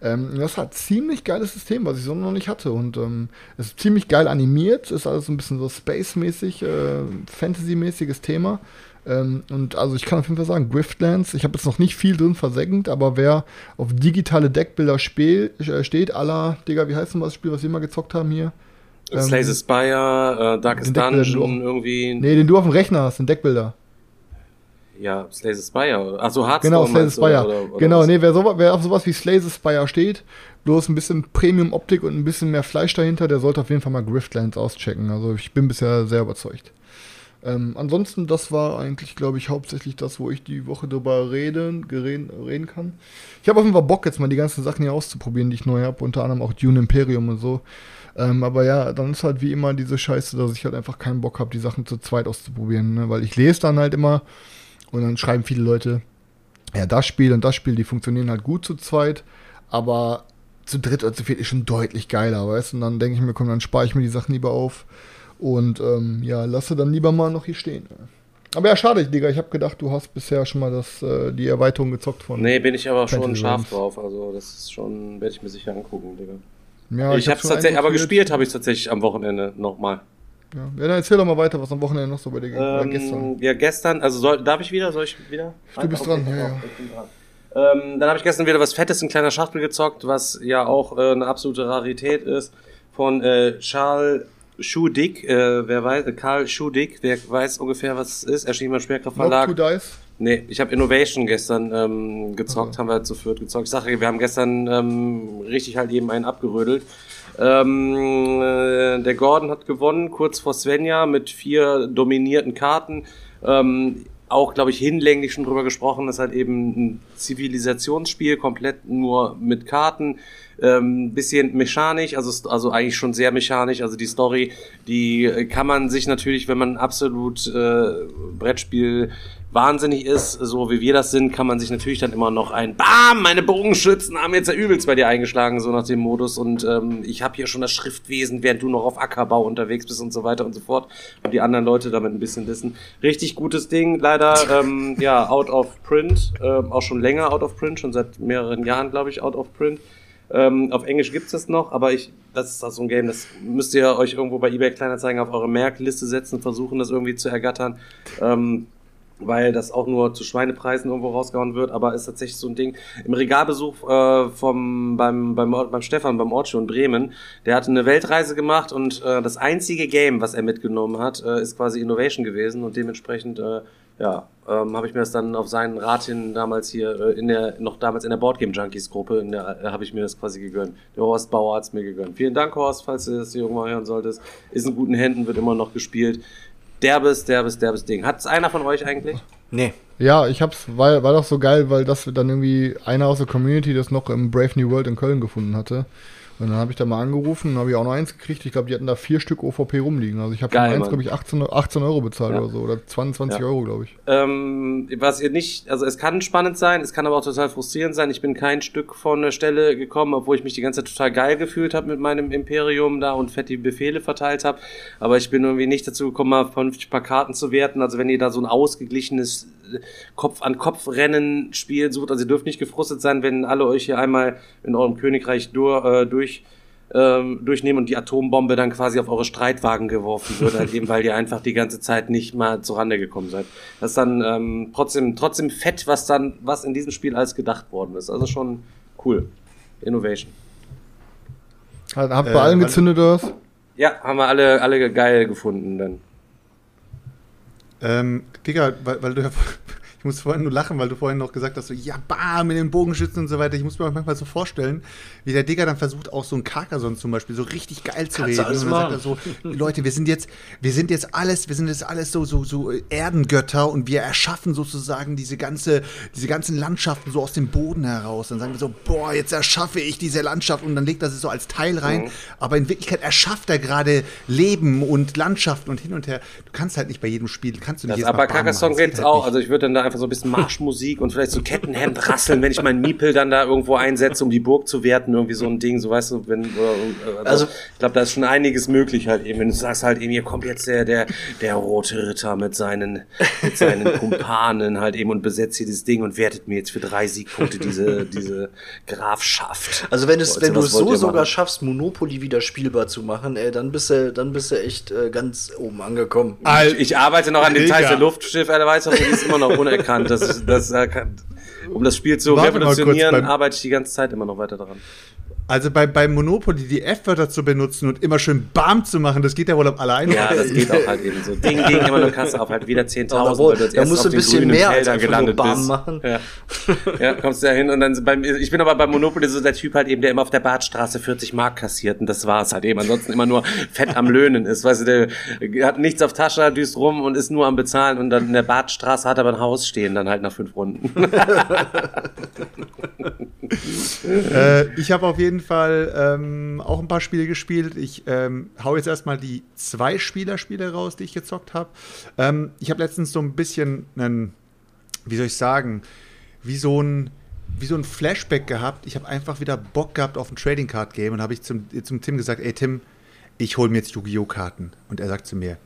Ähm, das hat ziemlich geiles System, was ich so noch nicht hatte. Und ähm, es ist ziemlich geil animiert, ist alles ein bisschen so Space-mäßig, äh, Fantasy-mäßiges Thema. Ähm, und also ich kann auf jeden Fall sagen, Griftlands, ich habe jetzt noch nicht viel drin versenkt, aber wer auf digitale Deckbilder spiel, äh, steht, aller, Digga, wie heißt denn das Spiel, was wir mal gezockt haben hier? Ähm, Slay the Spire, äh, Darkest Dungeon, irgendwie. Nee, den du auf dem Rechner hast, den Deckbilder. Ja, Slay the Spire. Achso, Hearthstone. Genau, Slay the Spire. Oder, oder genau, was? nee, wer, so, wer auf sowas wie Slay the Spire steht, bloß ein bisschen Premium-Optik und ein bisschen mehr Fleisch dahinter, der sollte auf jeden Fall mal Griftlands auschecken. Also ich bin bisher sehr überzeugt. Ähm, ansonsten, das war eigentlich, glaube ich, hauptsächlich das, wo ich die Woche drüber reden, reden, reden kann. Ich habe auf jeden Fall Bock, jetzt mal die ganzen Sachen hier auszuprobieren, die ich neu habe, unter anderem auch Dune Imperium und so. Ähm, aber ja, dann ist halt wie immer diese Scheiße, dass ich halt einfach keinen Bock habe, die Sachen zu zweit auszuprobieren. Ne? Weil ich lese dann halt immer, und dann schreiben viele Leute, ja, das Spiel und das Spiel, die funktionieren halt gut zu zweit, aber zu dritt oder zu viert ist schon deutlich geiler, weißt du? Und dann denke ich mir, komm, dann spare ich mir die Sachen lieber auf und ähm, ja, lasse dann lieber mal noch hier stehen. Aber ja, schade, Digga, ich habe gedacht, du hast bisher schon mal das, äh, die Erweiterung gezockt von. Nee, bin ich aber Fantasy schon scharf drauf, also das ist schon, werde ich mir sicher angucken, Digga. Ja, ich, ich habe tatsächlich, aber gespielt habe ich tatsächlich am Wochenende nochmal. Ja. ja, dann erzähl doch mal weiter, was am Wochenende noch so bei dir ging. Ähm, gestern. Ja, gestern, also soll, darf ich wieder? Soll ich wieder? Du bist okay, dran, ja, ja. Ähm, dann habe ich gestern wieder was Fettes in kleiner Schachtel gezockt, was ja auch äh, eine absolute Rarität ist. Von äh, Charles Schudig, äh, wer weiß, Karl Schudig, wer weiß ungefähr, was es ist. Erschien beim Schwerkraft Verlag. Nee, ich habe Innovation gestern ähm, gezockt, okay. haben wir zu viert gezockt. Ich sage, wir haben gestern ähm, richtig halt jedem einen abgerödelt. Ähm, äh, der Gordon hat gewonnen, kurz vor Svenja, mit vier dominierten Karten. Ähm, auch, glaube ich, hinlänglich schon drüber gesprochen, das ist halt eben ein Zivilisationsspiel, komplett nur mit Karten, ähm, bisschen mechanisch, also, also eigentlich schon sehr mechanisch, also die Story, die kann man sich natürlich, wenn man absolut äh, Brettspiel wahnsinnig ist, so wie wir das sind, kann man sich natürlich dann immer noch ein Bam, meine Bogenschützen haben jetzt ja übelst bei dir eingeschlagen, so nach dem Modus. Und ähm, ich habe hier schon das Schriftwesen, während du noch auf Ackerbau unterwegs bist und so weiter und so fort. Und die anderen Leute damit ein bisschen wissen. Richtig gutes Ding, leider ähm, ja, out of print, äh, auch schon länger out of print, schon seit mehreren Jahren, glaube ich, out of print. Ähm, auf Englisch gibt's das noch, aber ich, das ist auch so ein Game, das müsst ihr euch irgendwo bei eBay Kleinanzeigen auf eure Merkliste setzen, versuchen das irgendwie zu ergattern. Ähm, weil das auch nur zu Schweinepreisen irgendwo rausgehauen wird, aber ist tatsächlich so ein Ding. Im Regalbesuch äh, vom, beim, beim, beim Stefan, beim Ortschuh in Bremen, der hatte eine Weltreise gemacht und äh, das einzige Game, was er mitgenommen hat, äh, ist quasi Innovation gewesen und dementsprechend, äh, ja, ähm, habe ich mir das dann auf seinen Rat hin damals hier äh, in der, noch damals in der Boardgame Junkies Gruppe, in der, äh, habe ich mir das quasi gegönnt. Der Horst Bauer hat's mir gegönnt. Vielen Dank, Horst, falls du das hier irgendwann hören solltest. Ist in guten Händen, wird immer noch gespielt derbes, derbes, derbes Ding. Hat es einer von euch eigentlich? Nee. Ja, ich hab's, war, war doch so geil, weil das dann irgendwie einer aus der Community das noch im Brave New World in Köln gefunden hatte. Und dann habe ich da mal angerufen und habe ich auch noch eins gekriegt. Ich glaube, die hatten da vier Stück OVP rumliegen. Also ich habe für eins, glaube ich, 18, 18 Euro bezahlt Ja. oder so. Oder 22 Ja. Euro, glaube ich. Ähm, was ihr nicht, also es kann spannend sein, es kann aber auch total frustrierend sein. Ich bin kein Stück von der Stelle gekommen, obwohl ich mich die ganze Zeit total geil gefühlt habe mit meinem Imperium da und fette Befehle verteilt habe. Aber ich bin irgendwie nicht dazu gekommen, mal vernünftig ein paar Karten zu werten. Also wenn ihr da so ein ausgeglichenes Kopf-an-Kopf-Rennen Spiel sucht, also ihr dürft nicht gefrustet sein, wenn alle euch hier einmal in eurem Königreich dur, äh, durch ähm, durchnehmen und die Atombombe dann quasi auf eure Streitwagen geworfen wird, halt eben, weil ihr einfach die ganze Zeit nicht mal zur Rande gekommen seid. Das ist dann ähm, trotzdem, trotzdem fett, was dann, was in diesem Spiel alles gedacht worden ist. Also schon cool. Innovation. Hat, habt Äh, bei allen gezündet oder was? Ja, haben wir alle, alle geil gefunden dann. Ähm, Digga, weil, weil du ja, ich muss vorhin nur lachen, weil du vorhin noch gesagt hast, so, ja, bam, mit den Bogenschützen und so weiter. Ich muss mir manchmal so vorstellen, wie der Digga dann versucht, auch so ein Carcassonne zum Beispiel so richtig geil zu Kannst reden. alles und dann sagt er so, Leute, wir sind jetzt, wir sind jetzt alles, wir sind jetzt alles so, so, so Erdengötter und wir erschaffen sozusagen diese ganze, diese ganzen Landschaften so aus dem Boden heraus. Dann sagen wir so, boah, jetzt erschaffe ich diese Landschaft und dann legt er sie so als Teil rein. Mhm. Aber in Wirklichkeit erschafft er gerade Leben und Landschaften und hin und her. Du kannst halt nicht bei jedem Spiel, kannst du nicht Das, aber Carcassonne geht's geht auch. halt nicht. Also ich würde dann da einfach so ein bisschen Marschmusik und vielleicht so Kettenhemd rasseln, wenn ich meinen Miepel dann da irgendwo einsetze, um die Burg zu werten, irgendwie so ein Ding, so weißt du, wenn, oder, also, Also- ich glaube, da ist schon einiges möglich halt eben. Wenn du sagst halt eben, hier kommt jetzt der, der, der rote Ritter mit seinen, mit seinen Kumpanen halt eben und besetzt hier dieses Ding und wertet mir jetzt für drei Siegpunkte diese, diese Grafschaft. Also wenn, es, wenn du was es so sogar machen? schaffst, Monopoly wieder spielbar zu machen, ey, dann bist du, dann bist du echt äh, ganz oben angekommen. Ich, ich arbeite noch an Details Digga. der Luftschiff-Erweiterung, die ist immer noch unerkannt. Das, das, kann, um das Spiel zu Warte revolutionieren, arbeite ich die ganze Zeit immer noch weiter daran. Also bei, bei Monopoly die F-Wörter zu benutzen und immer schön BAM zu machen, das geht ja wohl am alleine. Ja, das geht auch halt eben so. Ding, ding, immer nur Kasse auf, halt wieder 10.000, Jawohl, weil du da musst auf du ein bisschen mehr als Feldern gelandet Bam bist. machen. Ja. ja, kommst du da hin und dann beim, ich bin aber bei Monopoly so der Typ halt eben, der immer auf der Badstraße 40 Mark kassiert und das war's halt eben. Ansonsten immer nur fett am Löhnen ist, weißt du, der hat nichts auf Tasche, düst rum und ist nur am Bezahlen und dann in der Badstraße hat aber ein Haus stehen, dann halt nach fünf Runden. Äh, ich habe auf jeden Fall ähm, auch ein paar Spiele gespielt. Ich ähm, hau jetzt erstmal die zwei Spieler-Spiele raus, die ich gezockt habe. Ähm, ich habe letztens so ein bisschen einen, wie soll ich sagen, wie so ein wie so ein Flashback gehabt. Ich habe einfach wieder Bock gehabt auf ein Trading Card Game und habe ich zum, zum Tim gesagt, ey Tim, ich hole mir jetzt Yu-Gi-Oh Karten. Und er sagt zu mir,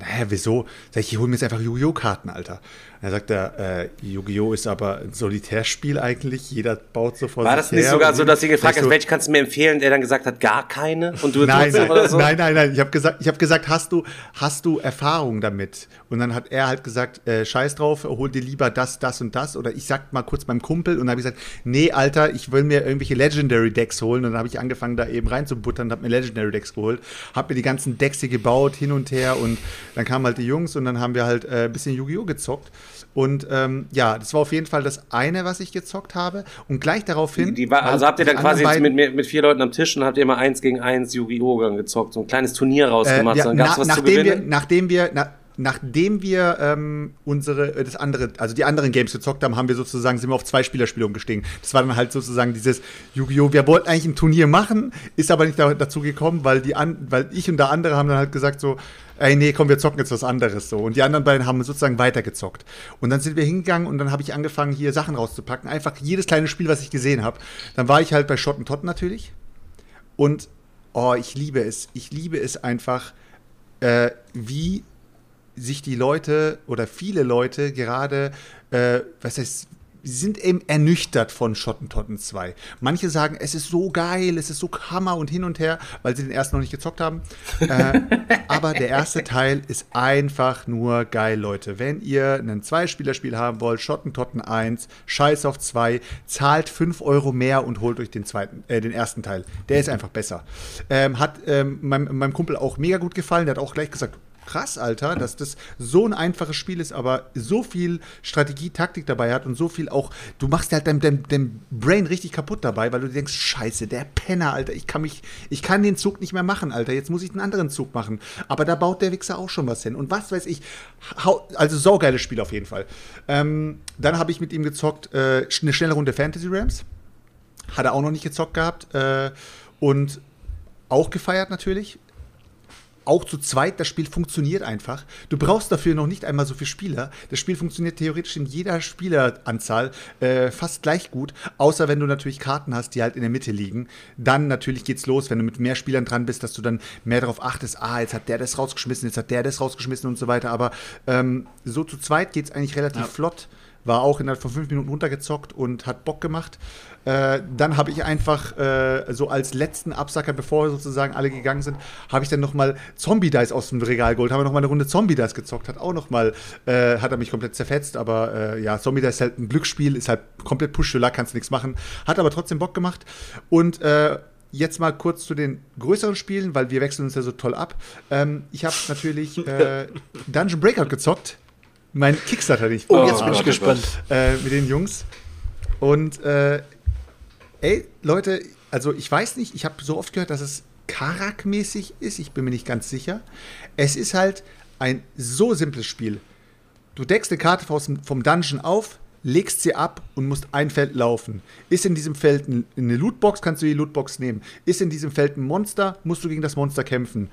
naja, wieso? Sag ich, ich hol mir jetzt einfach Yu-Gi-Oh karten Alter. Und er sagt er, äh, Yu-Gi-Oh ist aber ein Solitärspiel eigentlich. Jeder baut so vor War das nicht sogar und so, dass sie gefragt hast, so, welche kannst du mir empfehlen, der dann gesagt hat, gar keine? Und du Nein, nein, oder so? nein, nein, nein. Ich habe gesagt, ich habe gesagt, hast du, hast du Erfahrung damit? Und dann hat er halt gesagt, äh, Scheiß drauf, hol dir lieber das, das und das. Oder ich sag mal kurz meinem Kumpel und dann habe ich gesagt, nee, Alter, ich will mir irgendwelche Legendary Decks holen. Und dann habe ich angefangen, da eben reinzubuttern und habe mir Legendary Decks geholt, habe mir die ganzen Decks hier gebaut hin und her und dann kamen halt die Jungs und dann haben wir halt äh, ein bisschen Yu-Gi-Oh gezockt. Und ähm, ja, das war auf jeden Fall das eine, was ich gezockt habe. Und gleich daraufhin. Die war, also habt ihr dann die quasi mit, mit vier Leuten am Tisch und habt ihr immer eins gegen eins Yu-Gi-Oh! dann gezockt, so ein kleines Turnier rausgemacht, Äh, ja, dann gab's na, was zu nachdem wir, gewinnen? nachdem wir, na, nachdem wir ähm, unsere, äh, das andere, also die anderen Games gezockt haben, haben wir sozusagen, sind wir auf zwei Spielerspiele umgestiegen. Das war dann halt sozusagen dieses Yu-Gi-Oh! Wir wollten eigentlich ein Turnier machen, ist aber nicht da, dazu gekommen, weil die an, weil ich und der andere haben dann halt gesagt so, ey, nee, komm, wir zocken jetzt was anderes so. Und die anderen beiden haben sozusagen weitergezockt. Und dann sind wir hingegangen und dann habe ich angefangen, hier Sachen rauszupacken. Einfach jedes kleine Spiel, was ich gesehen habe. Dann war ich halt bei Schottentott natürlich. Und oh, ich liebe es. Ich liebe es einfach, äh, wie sich die Leute oder viele Leute gerade, äh, was heißt, sind eben ernüchtert von Schottentotten 2. Manche sagen, es ist so geil, es ist so Hammer und hin und her, weil sie den ersten noch nicht gezockt haben. äh, aber der erste Teil ist einfach nur geil, Leute. Wenn ihr ein Zweispielerspiel haben wollt, Schottentotten 1, Scheiß auf 2, zahlt 5 Euro mehr und holt euch den zweiten, äh, den ersten Teil. Der ist einfach besser. Ähm, hat ähm, meinem, meinem Kumpel auch mega gut gefallen. Der hat auch gleich gesagt, krass, Alter, dass das so ein einfaches Spiel ist, aber so viel Strategie, Taktik dabei hat und so viel auch, du machst halt dein, dein, dein Brain richtig kaputt dabei, weil du denkst, scheiße, der Penner, Alter, ich kann mich, ich kann den Zug nicht mehr machen, Alter, jetzt muss ich einen anderen Zug machen. Aber da baut der Wichser auch schon was hin. Und was weiß ich, also saugeiles Spiel auf jeden Fall. Ähm, dann habe ich mit ihm gezockt, äh, eine schnelle Runde Fantasy Rams. Hat er auch noch nicht gezockt gehabt. Äh, und auch gefeiert natürlich auch zu zweit, das Spiel funktioniert einfach. Du brauchst dafür noch nicht einmal so viele Spieler. Das Spiel funktioniert theoretisch in jeder Spieleranzahl äh, fast gleich gut, außer wenn du natürlich Karten hast, die halt in der Mitte liegen. Dann natürlich geht's los, wenn du mit mehr Spielern dran bist, dass du dann mehr darauf achtest, ah, jetzt hat der das rausgeschmissen, jetzt hat der das rausgeschmissen und so weiter. Aber ähm, so zu zweit geht's eigentlich relativ ja. flott war auch innerhalb von fünf Minuten runtergezockt und hat Bock gemacht. Äh, dann habe ich einfach äh, so als letzten Absacker, bevor sozusagen alle gegangen sind, habe ich dann nochmal Zombie Dice aus dem Regal geholt, habe nochmal eine Runde Zombie Dice gezockt, hat auch nochmal, äh, hat er mich komplett zerfetzt, aber äh, ja, Zombie Dice ist halt ein Glücksspiel, ist halt komplett push kannst nichts machen, hat aber trotzdem Bock gemacht. Und äh, Jetzt mal kurz zu den größeren Spielen, weil wir wechseln uns ja so toll ab. Ähm, ich habe natürlich äh, Dungeon Breakout gezockt mein Kickstarter nicht. Oh, jetzt bin ich gespannt. Äh, mit den Jungs. Und äh, ey, Leute, also ich weiß nicht, ich habe so oft gehört, dass es Karak-mäßig ist. Ich bin mir nicht ganz sicher. Es ist halt ein so simples Spiel. Du deckst eine Karte vom Dungeon auf, legst sie ab und musst ein Feld laufen. Ist in diesem Feld eine Lootbox, kannst du die Lootbox nehmen. Ist in diesem Feld ein Monster, musst du gegen das Monster kämpfen.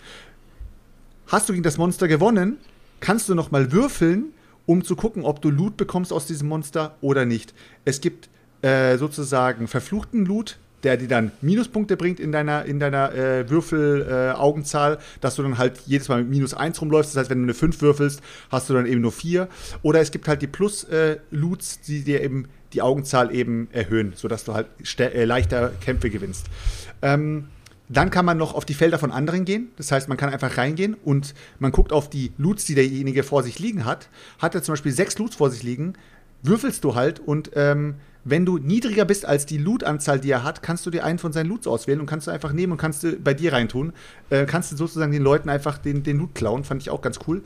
Hast du gegen das Monster gewonnen, kannst du noch mal würfeln um zu gucken, ob du Loot bekommst aus diesem Monster oder nicht. Es gibt äh, sozusagen verfluchten Loot, der dir dann Minuspunkte bringt in deiner, in deiner äh, Würfel-Augenzahl, äh, dass du dann halt jedes Mal mit minus 1 rumläufst. Das heißt, wenn du eine 5 würfelst, hast du dann eben nur 4. Oder es gibt halt die Plus-Loots, äh, die dir eben die Augenzahl eben erhöhen, sodass du halt äh, leichter Kämpfe gewinnst. Ähm, dann kann man noch auf die Felder von anderen gehen. Das heißt, man kann einfach reingehen und man guckt auf die Loots, die derjenige vor sich liegen hat. Hat er zum Beispiel sechs Loots vor sich liegen, würfelst du halt und ähm, wenn du niedriger bist als die Loot-Anzahl, die er hat, kannst du dir einen von seinen Loots auswählen und kannst du einfach nehmen und kannst du bei dir reintun. Äh, kannst du sozusagen den Leuten einfach den, den Loot klauen. Fand ich auch ganz cool.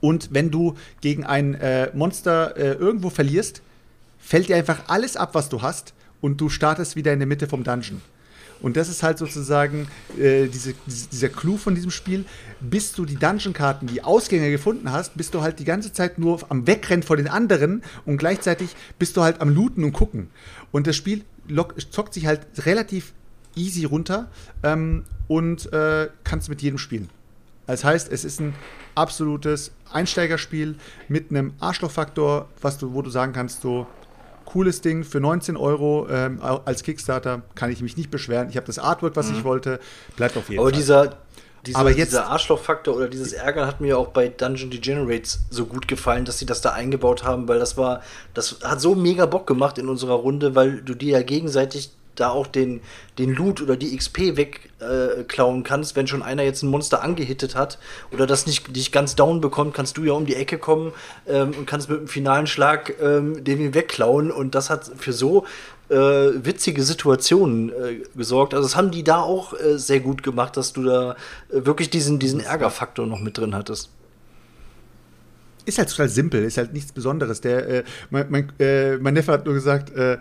Und wenn du gegen ein äh, Monster äh, irgendwo verlierst, fällt dir einfach alles ab, was du hast und du startest wieder in der Mitte vom Dungeon. Und das ist halt sozusagen äh, diese, dieser Clou von diesem Spiel. Bis du die Dungeon-Karten, die Ausgänge gefunden hast, bist du halt die ganze Zeit nur am Wegrennen vor den anderen und gleichzeitig bist du halt am Looten und gucken. Und das Spiel zockt sich halt relativ easy runter ähm, und äh, kannst mit jedem spielen. Das heißt, es ist ein absolutes Einsteigerspiel mit einem Arschlochfaktor, was du, wo du sagen kannst, so, cooles Ding für 19 Euro ähm, als Kickstarter. Kann ich mich nicht beschweren. Ich habe das Artwork, was mhm. ich wollte. Bleibt auf jeden Aber Fall. Dieser, dieser, Aber jetzt, dieser Arschlochfaktor oder dieses Ärgern hat mir auch bei Dungeon Degenerates so gut gefallen, dass sie das da eingebaut haben, weil das war, das hat so mega Bock gemacht in unserer Runde, weil du dir ja gegenseitig da auch den, den Loot oder die XP wegklauen äh, kannst, wenn schon einer jetzt ein Monster angehittet hat oder das nicht dich ganz down bekommt, kannst du ja um die Ecke kommen ähm, und kannst mit dem finalen Schlag ähm, den wegklauen und das hat für so äh, witzige Situationen äh, gesorgt. Also das haben die da auch äh, sehr gut gemacht, dass du da äh, wirklich diesen, diesen Ärgerfaktor noch mit drin hattest ist halt total simpel, ist halt nichts Besonderes. Der, äh, mein, mein, äh, mein Neffe hat nur gesagt, äh,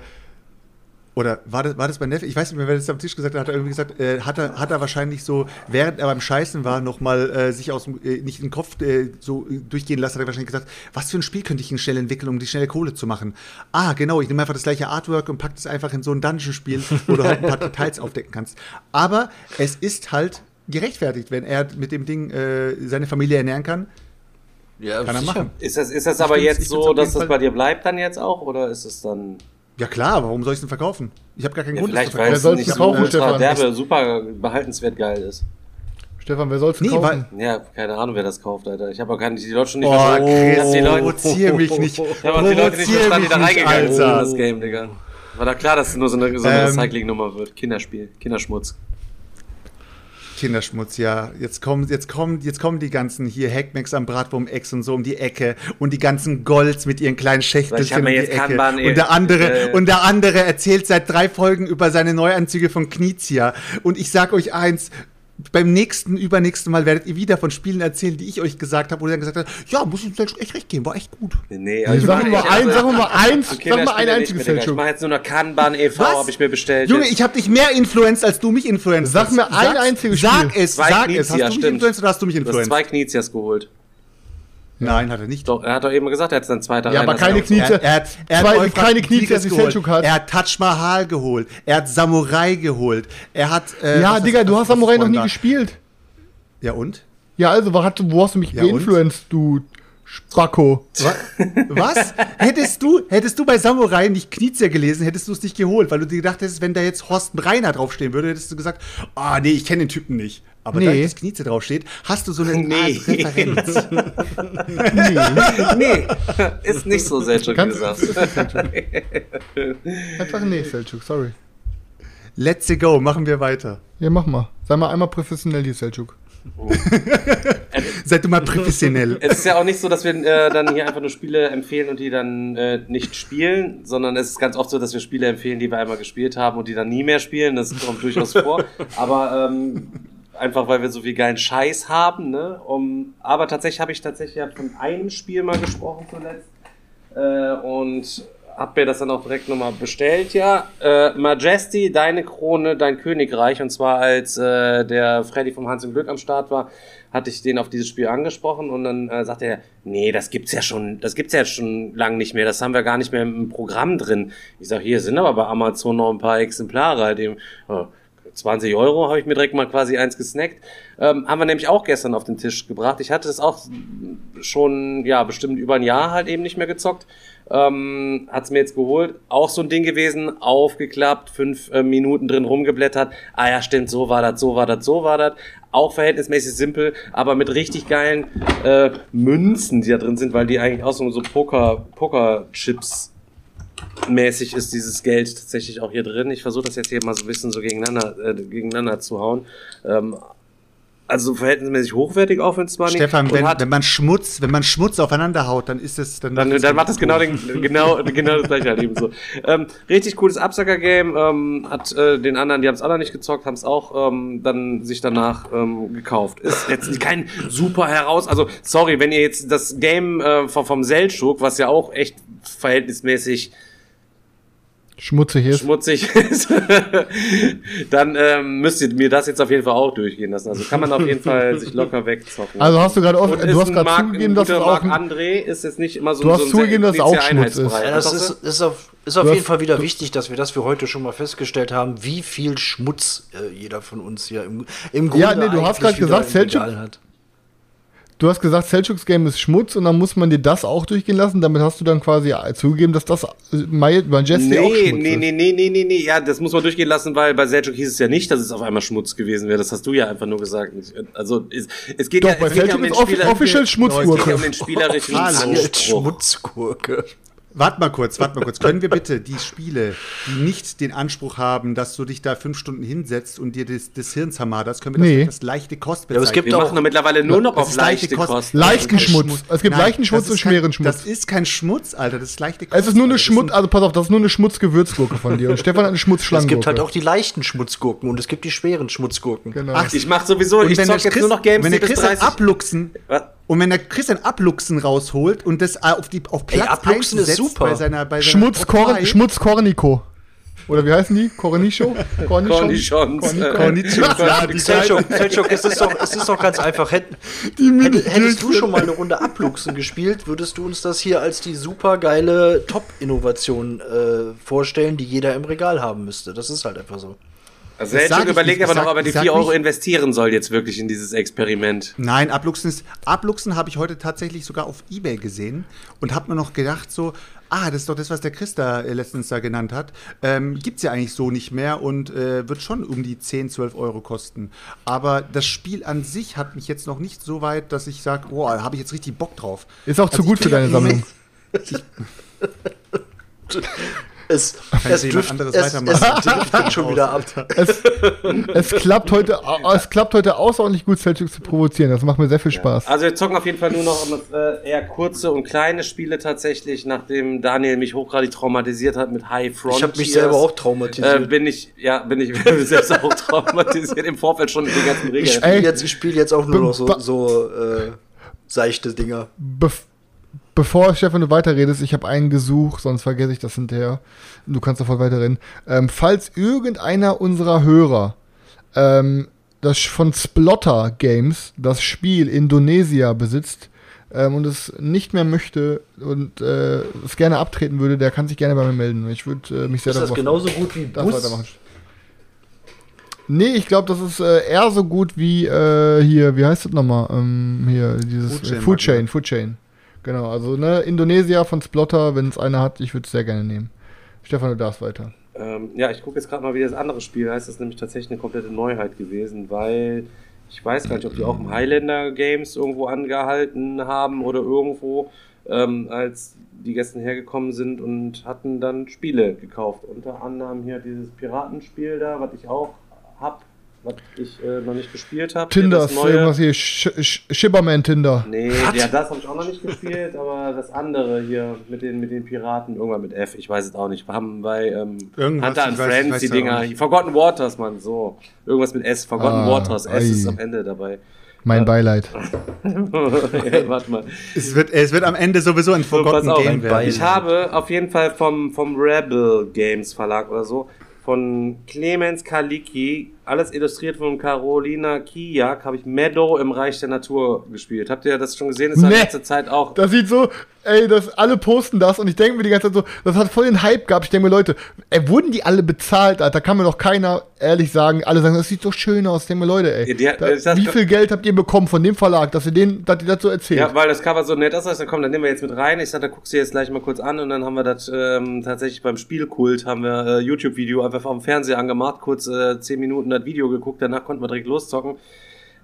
oder war das, war das bei Neffe? Ich weiß nicht mehr, wer das am Tisch gesagt hat. Hat er irgendwie gesagt, äh, hat, er, hat er wahrscheinlich so, während er beim Scheißen war, nochmal äh, sich aus dem, äh, nicht den Kopf äh, so durchgehen lassen, hat er wahrscheinlich gesagt, was für ein Spiel könnte ich denn schnell entwickeln, um die schnelle Kohle zu machen? Ah, genau, ich nehme einfach das gleiche Artwork und packe das einfach in so ein Dungeon-Spiel, wo du halt ein paar Details aufdecken kannst. Aber es ist halt gerechtfertigt, wenn er mit dem Ding äh, seine Familie ernähren kann. Ja, kann er machen. Ist das, ist das aber jetzt so, dass das bei dir bleibt dann jetzt auch? Oder ist es dann. Ja klar, warum soll ich es denn verkaufen? Ich habe gar keinen ja, Grund, vielleicht, das zu verkaufen. Vielleicht weil es nicht so ultra derbe, super behaltenswert geil ist. Stefan, wer soll's Nee, kaufen? Ja, keine Ahnung, wer das kauft, Alter. Ich habe auch gar nicht die Leute schon nicht Oh, verstanden. Chris, die Leute, provozier mich nicht. ich hab auch die Leute nicht Provozier verstanden, die da mich nicht, reingegangen sind in das Game, Digga. War da klar, dass es nur so eine, so eine Ähm, Recycling-Nummer wird. Kinderspiel, Kinderschmutz. Kinderschmutz, ja. Jetzt kommen, jetzt kommen, jetzt kommen die ganzen hier Hackmacks am Bratwurm-Ex und so um die Ecke und die ganzen Golds mit ihren kleinen Schächtelchen um die Ecke. Kanban, und der andere, äh, und der andere erzählt seit drei Folgen über seine Neuanzüge von Knizia. Und ich sag euch eins, beim nächsten, übernächsten Mal werdet ihr wieder von Spielen erzählen, die ich euch gesagt habe, wo ihr dann gesagt habt, ja, muss ich uns echt recht geben, war echt gut. Nee, Ich sag mach- mal ich- ein, also- sag mal eins, für sag mal ein einziges Digga. Ich Selchuk. mach jetzt nur noch Kanban e.V., habe ich mir bestellt. Junge, jetzt. ich habe dich mehr influenced, als du mich influenced Sag mir ein einziges Sag Spiel. es, Zwei sag Knizia, es. Hast du mich stimmt. influenced oder hast du mich Du hast influenced? zwei Knizias geholt. Nein, hat er nicht. Doch, er hat doch eben gesagt, er hat dann zweiter Ja, aber keine Knie- Er, er hat, er hat Zwei- keine Knie, Tigris dass die geholt. Selçuk hat. Er hat Taj Mahal geholt. Er hat Samurai geholt. Er hat. Äh, Ja, Digga, du hast Samurai noch nie da? gespielt. Ja, und? Ja, also, wo, hat, wo hast du mich Ja, und? geinfluenced, du Spacko? Wa- Was? hättest du, hättest du bei Samurai nicht Knizia gelesen, hättest du es nicht geholt, weil du dir gedacht hättest, wenn da jetzt Horst Breiner draufstehen würde, hättest du gesagt, ah, nee, ich kenne den Typen nicht. Aber da Nee. das Knizia draufsteht, hast du so eine Nee. Art Referenz. Nee, ist nicht so Kannst- gesagt. Einfach nee, Selchuk, sorry. Let's go, machen wir weiter. Ja, mach mal. Sei mal einmal professionell hier, Selchuk. Seid du mal professionell. Es ist ja auch nicht so, dass wir äh, dann hier einfach nur Spiele empfehlen und die dann äh, nicht spielen, sondern es ist ganz oft so, dass wir Spiele empfehlen, die wir einmal gespielt haben und die dann nie mehr spielen. Das kommt durchaus vor. Aber ähm, einfach, weil wir so viel geilen Scheiß haben. Ne? Um, aber tatsächlich habe ich tatsächlich von einem Spiel mal gesprochen zuletzt äh, und habe mir das dann auch direkt nochmal bestellt, ja. Äh, Majesty, deine Krone, dein Königreich. Und zwar als äh, der Freddy vom Hans im Glück am Start war, hatte ich den auf dieses Spiel angesprochen und dann äh, sagte er, nee, das gibt's ja schon, das gibt's ja schon lang nicht mehr, das haben wir gar nicht mehr im Programm drin. Ich sag, hier sind aber bei Amazon noch ein paar Exemplare, halt eben, äh, 20 Euro habe ich mir direkt mal quasi eins gesnackt. Ähm, haben wir nämlich auch gestern auf den Tisch gebracht. Ich hatte es auch schon, ja, bestimmt über ein Jahr halt eben nicht mehr gezockt. Ähm, hat's mir jetzt geholt. Auch so ein Ding gewesen, aufgeklappt, fünf äh, Minuten drin rumgeblättert. Ah ja, stimmt, so war das, so war das, so war das. Auch verhältnismäßig simpel, aber mit richtig geilen äh, Münzen, die da drin sind, weil die eigentlich auch so, so Poker, Poker-Chips mäßig ist dieses Geld tatsächlich auch hier drin. Ich versuche das jetzt hier mal so ein bisschen so gegeneinander, äh, gegeneinander zu hauen. Ähm, also verhältnismäßig hochwertig es zwar Stefan, nicht. wenn, hat, wenn man Schmutz, wenn man Schmutz aufeinander haut, dann ist es dann. dann, dann macht das genau, den, genau, genau das gleiche halt eben so. Ähm, richtig cooles Absacker-Game, ähm, hat äh, den anderen, die haben es alle nicht gezockt, haben es auch ähm, dann sich danach ähm, gekauft. Ist jetzt kein super heraus, also sorry, wenn ihr jetzt das Game äh, vom, vom Seltschuk, was ja auch echt verhältnismäßig Schmutzig ist. schmutzig ist, dann ähm, müsst ihr mir das jetzt auf jeden Fall auch durchgehen lassen. Also kann man auf jeden Fall sich locker wegzocken. Also hast du gerade Und du hast gerade zugegeben, dass es auch Marc André ist jetzt nicht immer so Du hast so ein zugegeben, dass es auch Schmutz ist. Ja, das ist, sagst ist auf, ist auf jeden Fall wieder wichtig, dass wir das für heute schon mal festgestellt haben, wie viel Schmutz äh, jeder von uns hier im, im Grunde Ja, nee, du hast gerade gesagt, wieder im Selçuk- Regal hat. Du hast gesagt, Selchuks Game ist Schmutz und dann muss man dir das auch durchgehen lassen. Damit hast du dann quasi zugegeben, dass das äh, Majesty auch Nee, Schmutz nee, ist. nee, nee, nee, nee, nee, ja, das muss man durchgehen lassen, weil bei Selchuk hieß es ja nicht, dass es auf einmal Schmutz gewesen wäre. Das hast du ja einfach nur gesagt. Also, es, es geht Doch, ja, bei es geht ja Selchuk um den ist offiziell es geht ja um Schmutzgurke. den spielerischen. Anspruch. Schmutzgurke. Warte mal kurz, warte mal kurz. Können wir bitte die Spiele, die nicht den Anspruch haben, dass du dich da fünf Stunden hinsetzt und dir das, das Hirn zermaderst, können wir das Nee. als leichte Kost aber es bezeichnen? gibt Wir auch- machen doch mittlerweile nur noch Das auf leichte Kost. Kost. Leichten Schmutz. Es gibt leichten Schmutz das und schweren Schmutz. Das ist kein Schmutz, Alter. Das ist leichte Kost. Es ist nur eine. Das Schmutz, also pass auf, das ist nur eine Schmutzgewürzgurke von dir. Und Stefan hat eine Es Schmutzschlangengurke. gibt halt auch die leichten Schmutzgurken und es gibt die schweren Schmutzgurken. Genau. Ach, Ich mach sowieso, und ich wenn zock jetzt Chris, nur noch Games, wenn die bis Chris ein 30... Abluchsen Was? Und wenn der Chris ein Abluchsen rausholt und das äh, auf die auf Platz Abluchsen ist super. bei seiner bei seiner Schmutzkorniko. Oder wie heißen die? Cornicho? Cornichons. Cornichons. Cornichons, ja, Selchuk, es ist doch, es ist doch ganz einfach. Hätt, hätt, hättest du schon mal eine Runde Abluchsen gespielt, würdest du uns das hier als die super geile Top-Innovation äh, vorstellen, die jeder im Regal haben müsste. Das ist halt einfach so. Also sag ich überlegt aber Ich noch, sag- ob er die ich sag 4 Euro nicht- investieren soll jetzt wirklich in dieses Experiment. Nein, Abluchsen ist. Abluchsen habe ich heute tatsächlich sogar auf Ebay gesehen und habe mir noch gedacht, so, ah, das ist doch das, was der Christa äh, letztens da genannt hat. Ähm, Gibt es ja eigentlich so nicht mehr und äh, wird schon um die 10, 12 Euro kosten. Aber das Spiel an sich hat mich jetzt noch nicht so weit, dass ich sage, boah, habe ich jetzt richtig Bock drauf. Ist auch zu Also gut ich für deine Sammlung. Es, Kann es, driftet, anderes es, es schon wieder ab. Es, es, klappt heute, es klappt heute außerordentlich gut, Celtics zu provozieren. Das macht mir sehr viel Spaß. Also wir zocken auf jeden Fall nur noch äh, eher kurze und kleine Spiele tatsächlich, nachdem Daniel mich hochgradig traumatisiert hat mit High Frontiers. Ich habe mich selber auch Äh, traumatisiert. bin ich, ja, bin ich selbst auch traumatisiert im Vorfeld schon mit den ganzen ich Regeln. spiele Ey. jetzt, ich spiel jetzt auch nur noch so, so äh, seichte Dinger. Bef bevor Stefan du weiterredest, ich habe einen gesucht, sonst vergesse ich das hinterher. Du kannst sofort weiterreden. Ähm, falls irgendeiner unserer Hörer ähm, das von Splotter Games das Spiel Indonesia besitzt ähm, und es nicht mehr möchte und äh, es gerne abtreten würde, der kann sich gerne bei mir melden. Ich würde äh, mich sehr Ist das darüber genauso gut wie Das Bus? weitermachen. Nee, ich glaube, das ist äh, eher so gut wie äh, hier, wie heißt das nochmal? Ähm, hier, dieses Food Food Chain, Food Chain. Food Chain. Genau, also ne, Indonesia von Splotter, wenn es einer hat, ich würde es sehr gerne nehmen. Stefan, du darfst weiter. Ähm, ja, ich gucke jetzt gerade mal, wie das andere Spiel heißt. Das ist nämlich tatsächlich eine komplette Neuheit gewesen, weil ich weiß gar nicht, ob die auch im Highlander Games irgendwo angehalten haben oder irgendwo, ähm, als die gestern hergekommen sind und hatten dann Spiele gekauft. Unter anderem hier dieses Piratenspiel da, was ich auch hab, was ich äh, noch nicht gespielt habe. Tinder, ist irgendwas hier, Sch Sch Shibberman Tinder. Nee, ja, das habe ich auch noch nicht gespielt, aber das andere hier mit den, mit den Piraten, irgendwann mit F, ich weiß es auch nicht. Wir haben bei ähm, Irgendwas, Hunter and weiß- Friends weiß die Dinger. Forgotten Waters, Mann, so. Irgendwas mit S, Forgotten Ah, Waters, S ist ei. am Ende dabei. Mein Beileid. ja, warte mal. Es wird, es wird am Ende sowieso ein So, Forgotten auf, Game werden. Ich habe auf jeden Fall vom, vom Rebel Games Verlag oder so, von Clemens Kaliki, alles illustriert von Carolina Kijak, habe ich Meadow im Reich der Natur gespielt. Habt ihr das schon gesehen? Ist in Nee. letzter Zeit auch Das sieht so, ey, das, alle posten das und ich denke mir die ganze Zeit so, das hat voll den Hype gehabt. Ich denke mir, Leute, ey, wurden die alle bezahlt, Alter? Kann mir doch keiner ehrlich sagen. Alle sagen, das sieht so schön aus. Ich denke mir, Leute, ey, Ja, die da, wie viel Geld habt ihr bekommen von dem Verlag, dass ihr den, dass ihr das so erzählt? Ja, weil das Cover so nett aussah, dann komm, dann nehmen wir jetzt mit rein. Ich sag, da guckst du jetzt gleich mal kurz an und dann haben wir das ähm, tatsächlich beim Spielkult, haben wir äh, YouTube-Video einfach vom Fernseher angemacht, kurz äh, 10 Minuten das Video geguckt, danach konnten wir direkt loszocken.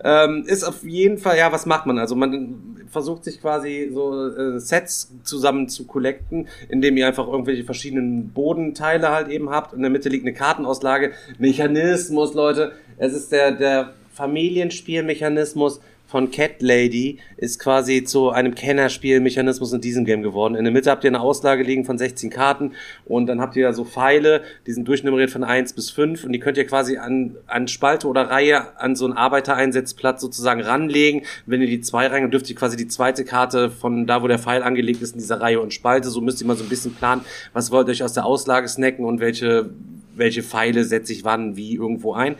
Ähm, ist auf jeden Fall, ja, was macht man? Also man versucht sich quasi so äh, Sets zusammen zu collecten, indem ihr einfach irgendwelche verschiedenen Bodenteile halt eben habt. In der Mitte liegt eine Kartenauslage. Mechanismus, Leute. Es ist der, der Familienspielmechanismus von Cat Lady ist quasi zu einem Kennerspielmechanismus in diesem Game geworden. In der Mitte habt ihr eine Auslage liegen von 16 Karten und dann habt ihr so Pfeile, die sind durchnummeriert von 1 bis 5 und die könnt ihr quasi an, an Spalte oder Reihe an so einen Arbeitereinsetzplatz sozusagen ranlegen. Wenn ihr die zwei rein, dürft ihr quasi die zweite Karte von da, wo der Pfeil angelegt ist, in dieser Reihe und Spalte. So müsst ihr mal so ein bisschen planen, was wollt ihr euch aus der Auslage snacken und welche welche Pfeile setze ich wann wie irgendwo ein.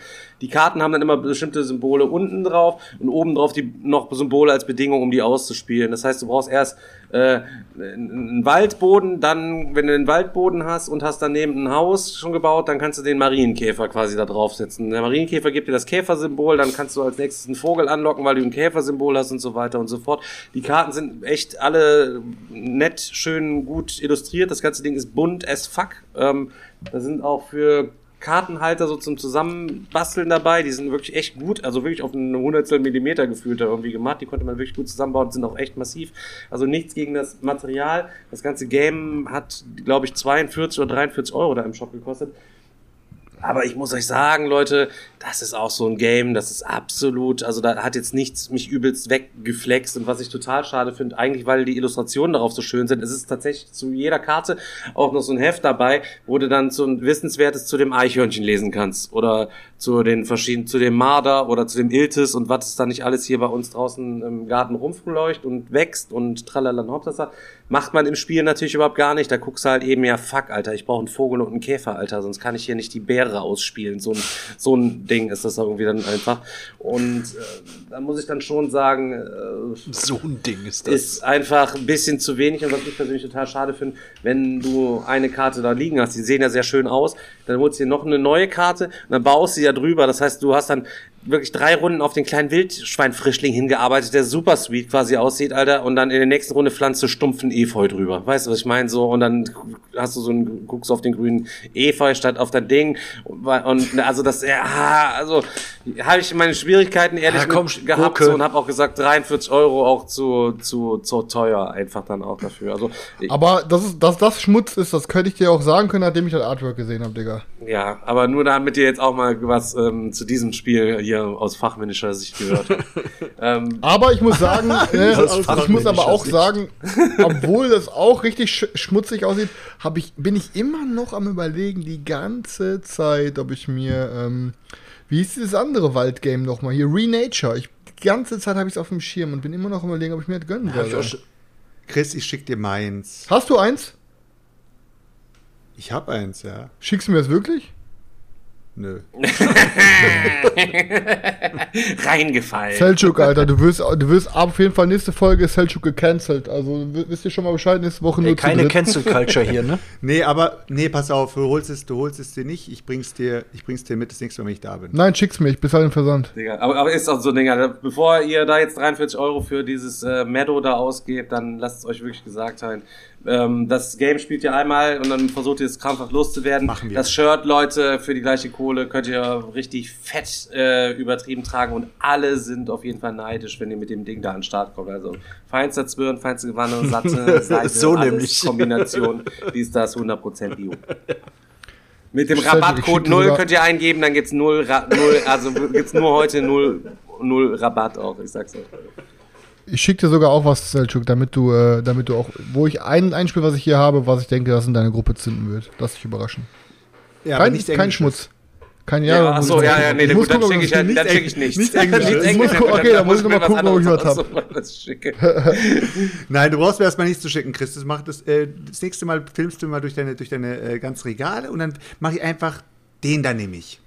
Die Karten haben dann immer bestimmte Symbole unten drauf und oben drauf die noch Symbole als Bedingung, um die auszuspielen. Das heißt, du brauchst erst äh, einen Waldboden, dann, wenn du den Waldboden hast und hast daneben ein Haus schon gebaut, dann kannst du den Marienkäfer quasi da draufsetzen. Der Marienkäfer gibt dir das Käfersymbol, dann kannst du als nächstes einen Vogel anlocken, weil du ein Käfersymbol hast und so weiter und so fort. Die Karten sind echt alle nett, schön, gut illustriert. Das ganze Ding ist bunt as fuck. Ähm, da sind auch für Kartenhalter so zum Zusammenbasteln dabei. Die sind wirklich echt gut, also wirklich auf eine Hundertstel Millimeter gefühlt irgendwie gemacht. Die konnte man wirklich gut zusammenbauen, sind auch echt massiv. Also nichts gegen das Material. Das ganze Game hat, glaube ich, 42 oder 43 Euro da im Shop gekostet. Aber ich muss euch sagen, Leute, das ist auch so ein Game, das ist absolut, also da hat jetzt nichts mich übelst weggeflext und was ich total schade finde, eigentlich weil die Illustrationen darauf so schön sind, es ist tatsächlich zu jeder Karte auch noch so ein Heft dabei, wo du dann so ein Wissenswertes zu dem Eichhörnchen lesen kannst oder zu den verschiedenen, zu dem Marder oder zu dem Iltis und was es da nicht alles hier bei uns draußen im Garten rumfleucht und wächst und tralala und Hauptsache, macht man im Spiel natürlich überhaupt gar nicht, da guckst du halt eben, ja fuck, Alter, ich brauche einen Vogel und einen Käfer, Alter, sonst kann ich hier nicht die mehrere ausspielen. So ein, so ein Ding ist das irgendwie dann einfach. Und äh, da muss ich dann schon sagen, äh, So ein Ding ist das. ist einfach ein bisschen zu wenig und was ich persönlich total schade finde, wenn du eine Karte da liegen hast, die sehen ja sehr schön aus, dann holst du dir noch eine neue Karte und dann baust du sie ja drüber. Das heißt, du hast dann wirklich drei Runden auf den kleinen Wildschweinfrischling hingearbeitet, der super sweet quasi aussieht, Alter, und dann in der nächsten Runde pflanzt du stumpfen Efeu drüber. Weißt du, was ich meine? So, und dann hast du so einen, guckst auf den grünen Efeu statt auf dein Ding. Und, und also das, ja, also habe ich meine Schwierigkeiten ehrlich Ja, komm, mit gehabt so, und habe auch gesagt, 43 Euro auch zu, zu, zu teuer einfach dann auch dafür. Also ich- Aber dass, es, dass das Schmutz ist, das könnte ich dir auch sagen können, nachdem ich das Artwork gesehen habe, Digga. ja, aber nur damit ihr jetzt auch mal was ähm, zu diesem Spiel hier aus fachmännischer Sicht gehört habt. ähm, Aber ich muss sagen, äh, also ich muss aber auch Sicht. sagen, obwohl das auch richtig sch schmutzig aussieht, hab ich, bin ich immer noch am überlegen, die ganze Zeit, ob ich mir, ähm, wie hieß dieses andere Waldgame nochmal hier, Renature. Ich, die ganze Zeit habe ich es auf dem Schirm und bin immer noch überlegen, ob ich mir das gönnen Hab ich Chris, ich schick dir meins. Hast du eins? Ich hab eins, ja. Schickst du mir das wirklich? Nö. reingefallen. Selchuk, Alter, du wirst, du wirst auf jeden Fall nächste Folge Selchuk gecancelt. Also wisst ihr schon mal Bescheid, nächste Woche nur Ey, keine. Cancel Culture hier, ne? Nee, aber, nee, pass auf, du holst es, du holst es dir nicht, ich bring's dir, ich bring's dir mit das nächste Mal, wenn ich da bin. Nein, schick's mir, ich bezahle den Versand. Digga, aber, aber ist auch so, Digga, bevor ihr da jetzt 43 Euro für dieses äh, Meadow da ausgebt, dann lasst es euch wirklich gesagt sein. Ähm, das Game spielt ihr einmal und dann versucht ihr es krampfhaft loszuwerden. Machen wir. Das Shirt, Leute, für die gleiche Kohle könnt ihr richtig fett äh, übertrieben tragen und alle sind auf jeden Fall neidisch, wenn ihr mit dem Ding da an den Start kommt. Also feinster Zwirn, feinste Gewanne, satte, Seite, So alles nämlich. Kombination, die ist das 100% Bio. Mit dem Rabattcode schick dir 0 sogar- könnt ihr eingeben, dann gibt's 0, Ra 0 also gibt's nur heute 0, 0 Rabatt auch, ich sag's euch. Ich schicke dir sogar auch was, Selchuk, damit du, äh, damit du auch, wo ich ein, ein Spiel, was ich hier habe, was ich denke, das in deine Gruppe zünden wird. Lass dich überraschen. Ja, Kein, nicht kein. Schmutz. Kein Ja, ja, ach muss so, ich ja, ja, nee, gut, muss dann schicke ich ich, ja, nicht dann schick ich nichts. nicht Englisch. Nichts Ich muss Englisch, gucken, okay, dann muss ich noch mal mir gucken, ob ich was anderes hab. aus- was schicke. Nein, du brauchst mir erstmal nichts zu schicken, Chris. Das, macht das, äh, das nächste Mal filmst du mal durch deine, durch deine äh, ganzen Regale und dann mache ich einfach den da nehme ich.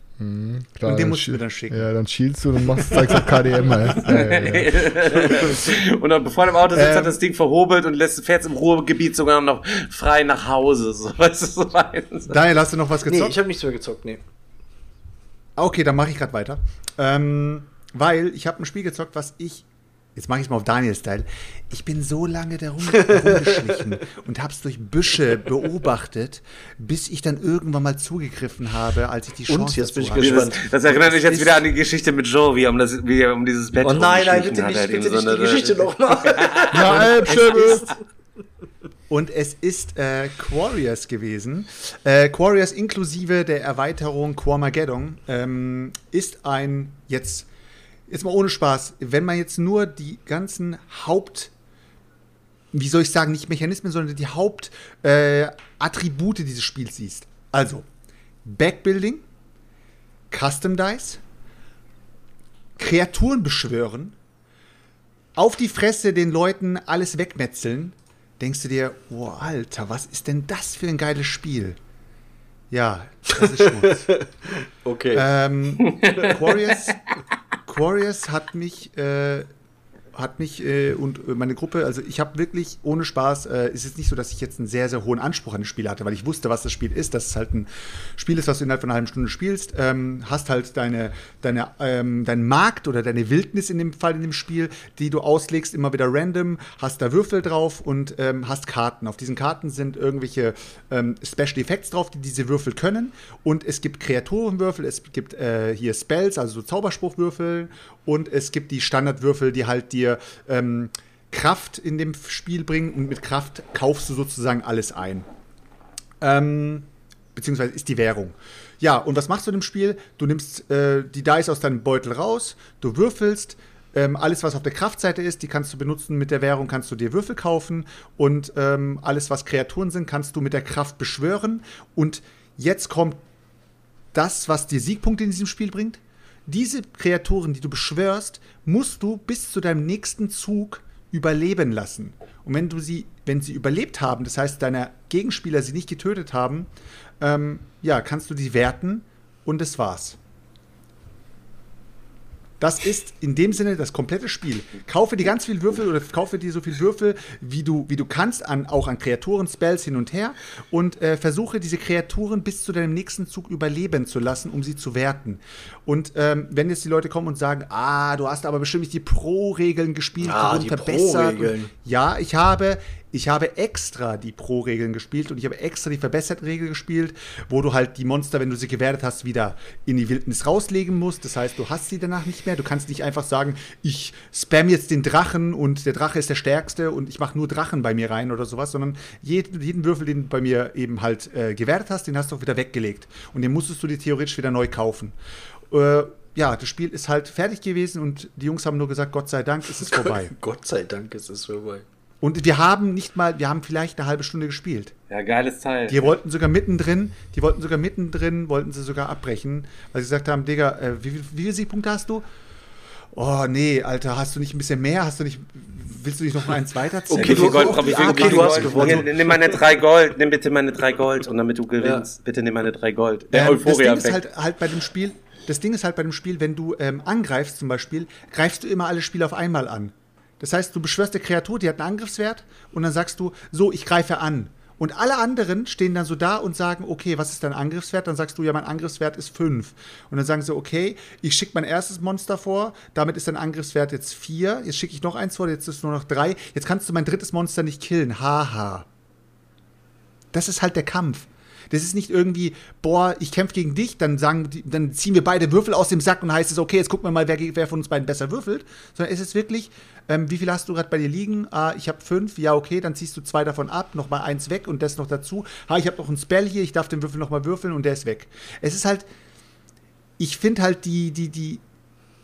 Klar, Und den musst du mir dann schicken. Ja, dann schielst du und machst, zeigst auf KDM. ey. Ja, ja, ja. Und dann, bevor er im Auto sitzt, Ähm. hat das Ding verhobelt und lässt fährt im Ruhegebiet sogar noch frei nach Hause. So, weißt du, so. Daniel, hast du noch was Nee, gezockt? ich habe nichts mehr gezockt, nee. Ah, Okay, dann mache ich gerade weiter. Ähm, weil ich habe ein Spiel gezockt, was ich. Jetzt mache ich es mal auf Daniel-Style. Ich bin so lange da rum, rumgeschlichen und habe es durch Büsche beobachtet, bis ich dann irgendwann mal zugegriffen habe, als ich die Chance Und? Jetzt bin ich hatte. gespannt. Das, das erinnert mich jetzt wieder an die Geschichte mit Joe, wie er um, das, wie er um dieses Bett Oh nein, nein, bitte nicht, halt bitte nicht so die Geschichte nochmal. Ja, ist, und es ist äh, Quarriors gewesen. Äh, Quarriors inklusive der Erweiterung Quarmageddon ähm, ist ein, jetzt, jetzt mal ohne Spaß, wenn man jetzt nur die ganzen Haupt, wie soll ich sagen, nicht Mechanismen, sondern die Hauptattribute äh, dieses Spiels siehst. Also, Backbuilding, Custom Dice, Kreaturen beschwören, auf die Fresse den Leuten alles wegmetzeln, denkst du dir, oh Alter, was ist denn das für ein geiles Spiel? Ja, das ist Schmutz. Okay. ähm, Quarriors, Quarriors hat mich, äh, hat mich äh, und meine Gruppe, also ich habe wirklich ohne Spaß, äh, es ist nicht so, dass ich jetzt einen sehr, sehr hohen Anspruch an das Spiel hatte, weil ich wusste, was das Spiel ist, dass es halt ein Spiel ist, was du innerhalb von einer halben Stunde spielst, ähm, hast halt deine, deine, ähm, deinen Markt oder deine Wildnis in dem Fall in dem Spiel, die du auslegst, immer wieder random, hast da Würfel drauf und ähm, hast Karten. Auf diesen Karten sind irgendwelche ähm, Special Effects drauf, die diese Würfel können und es gibt Kreaturenwürfel, es gibt äh, hier Spells, also so Zauberspruchwürfel und es gibt die Standardwürfel, die halt dir ähm, Kraft in dem Spiel bringen und mit Kraft kaufst du sozusagen alles ein. Ähm, beziehungsweise ist die Währung. Ja, und was machst du in dem Spiel? Du nimmst äh, die Dice aus deinem Beutel raus, du würfelst, ähm, alles, was auf der Kraftseite ist, die kannst du benutzen. Mit der Währung kannst du dir Würfel kaufen und ähm, alles, was Kreaturen sind, kannst du mit der Kraft beschwören. Und jetzt kommt das, was dir Siegpunkte in diesem Spiel bringt. Diese Kreaturen, die du beschwörst, musst du bis zu deinem nächsten Zug überleben lassen. Und wenn du sie, wenn sie überlebt haben, das heißt, deine Gegenspieler sie nicht getötet haben, ähm, ja, kannst du die werten und das war's. Das ist in dem Sinne das komplette Spiel. Kaufe dir ganz viel Würfel oder kaufe dir so viel Würfel, wie du, wie du kannst, an, auch an Kreaturen, Spells hin und her und äh, versuche diese Kreaturen bis zu deinem nächsten Zug überleben zu lassen, um sie zu werten. Und ähm, wenn jetzt die Leute kommen und sagen, ah, du hast aber bestimmt nicht die Pro-Regeln gespielt, Ah, die verbessert. Und- Ja, ich habe, ich habe extra die Pro-Regeln gespielt und ich habe extra die verbesserten Regeln gespielt, wo du halt die Monster, wenn du sie gewertet hast, wieder in die Wildnis rauslegen musst. Das heißt, du hast sie danach nicht mehr. Du kannst nicht einfach sagen, ich spam jetzt den Drachen und der Drache ist der stärkste und ich mache nur Drachen bei mir rein oder sowas, sondern jeden, jeden Würfel, den du bei mir eben halt äh, gewertet hast, den hast du auch wieder weggelegt. Und den musstest du dir theoretisch wieder neu kaufen. Äh, ja, das Spiel ist halt fertig gewesen und die Jungs haben nur gesagt, Gott sei Dank ist es vorbei. Gott sei Dank ist es vorbei. Und wir haben nicht mal, wir haben vielleicht eine halbe Stunde gespielt. Ja, geiles Teil. Die wollten sogar mittendrin, die wollten sogar mittendrin, wollten sie sogar abbrechen, weil sie gesagt haben, Digga, äh, wie, viel- wie viele Siegpunkte hast du? Oh, nee, Alter, hast du nicht ein bisschen mehr? Hast du nicht, willst du nicht noch mal eins weiterziehen? Okay, wie viel du- Gold, okay, wie viel, okay, du hast gewonnen. Nimm, meine drei Gold, nimm bitte meine drei Gold und damit du gewinnst, bitte nimm meine drei Gold. Der Ähm, das Ding ist halt, halt bei dem Spiel, das Ding ist halt bei dem Spiel, wenn du ähm, angreifst zum Beispiel, greifst du immer alle Spiele auf einmal an. Das heißt, du beschwörst eine Kreatur, die hat einen Angriffswert und dann sagst du, so, ich greife an. Und alle anderen stehen dann so da und sagen, okay, was ist dein Angriffswert? Dann sagst du, ja, mein Angriffswert ist 5. Und dann sagen sie, okay, ich schicke mein erstes Monster vor, damit ist dein Angriffswert jetzt 4. Jetzt schicke ich noch eins vor, jetzt ist nur noch 3. Jetzt kannst du mein drittes Monster nicht killen. Haha. Das ist halt der Kampf. Das ist nicht irgendwie, boah, ich kämpfe gegen dich, dann sagen dann ziehen wir beide Würfel aus dem Sack und heißt es, okay, jetzt gucken wir mal, wer, wer von uns beiden besser würfelt. Sondern es ist wirklich, ähm, wie viel hast du gerade bei dir liegen? Ah, ich habe fünf, ja, okay, dann ziehst du zwei davon ab, nochmal eins weg und das noch dazu. Ah, ich habe noch einen Spell hier, ich darf den Würfel nochmal würfeln und der ist weg. Es ist halt, ich finde halt die, die, die,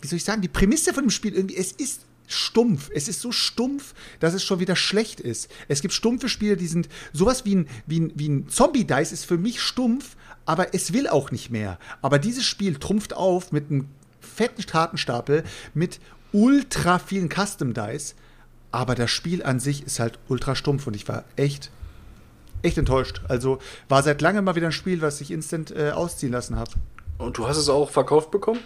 wie soll ich sagen, die Prämisse von dem Spiel irgendwie, es ist stumpf. Es ist so stumpf, dass es schon wieder schlecht ist. Es gibt stumpfe Spiele, die sind sowas wie ein, wie ein, wie ein Zombie-Dice ist für mich stumpf, aber es will auch nicht mehr. Aber dieses Spiel trumpft auf mit einem fetten Kartenstapel, mit ultra vielen Custom-Dice, aber das Spiel an sich ist halt ultra stumpf und ich war echt, echt enttäuscht. Also war seit langem mal wieder ein Spiel, was ich instant äh, ausziehen lassen habe. Und du hast es auch verkauft bekommen?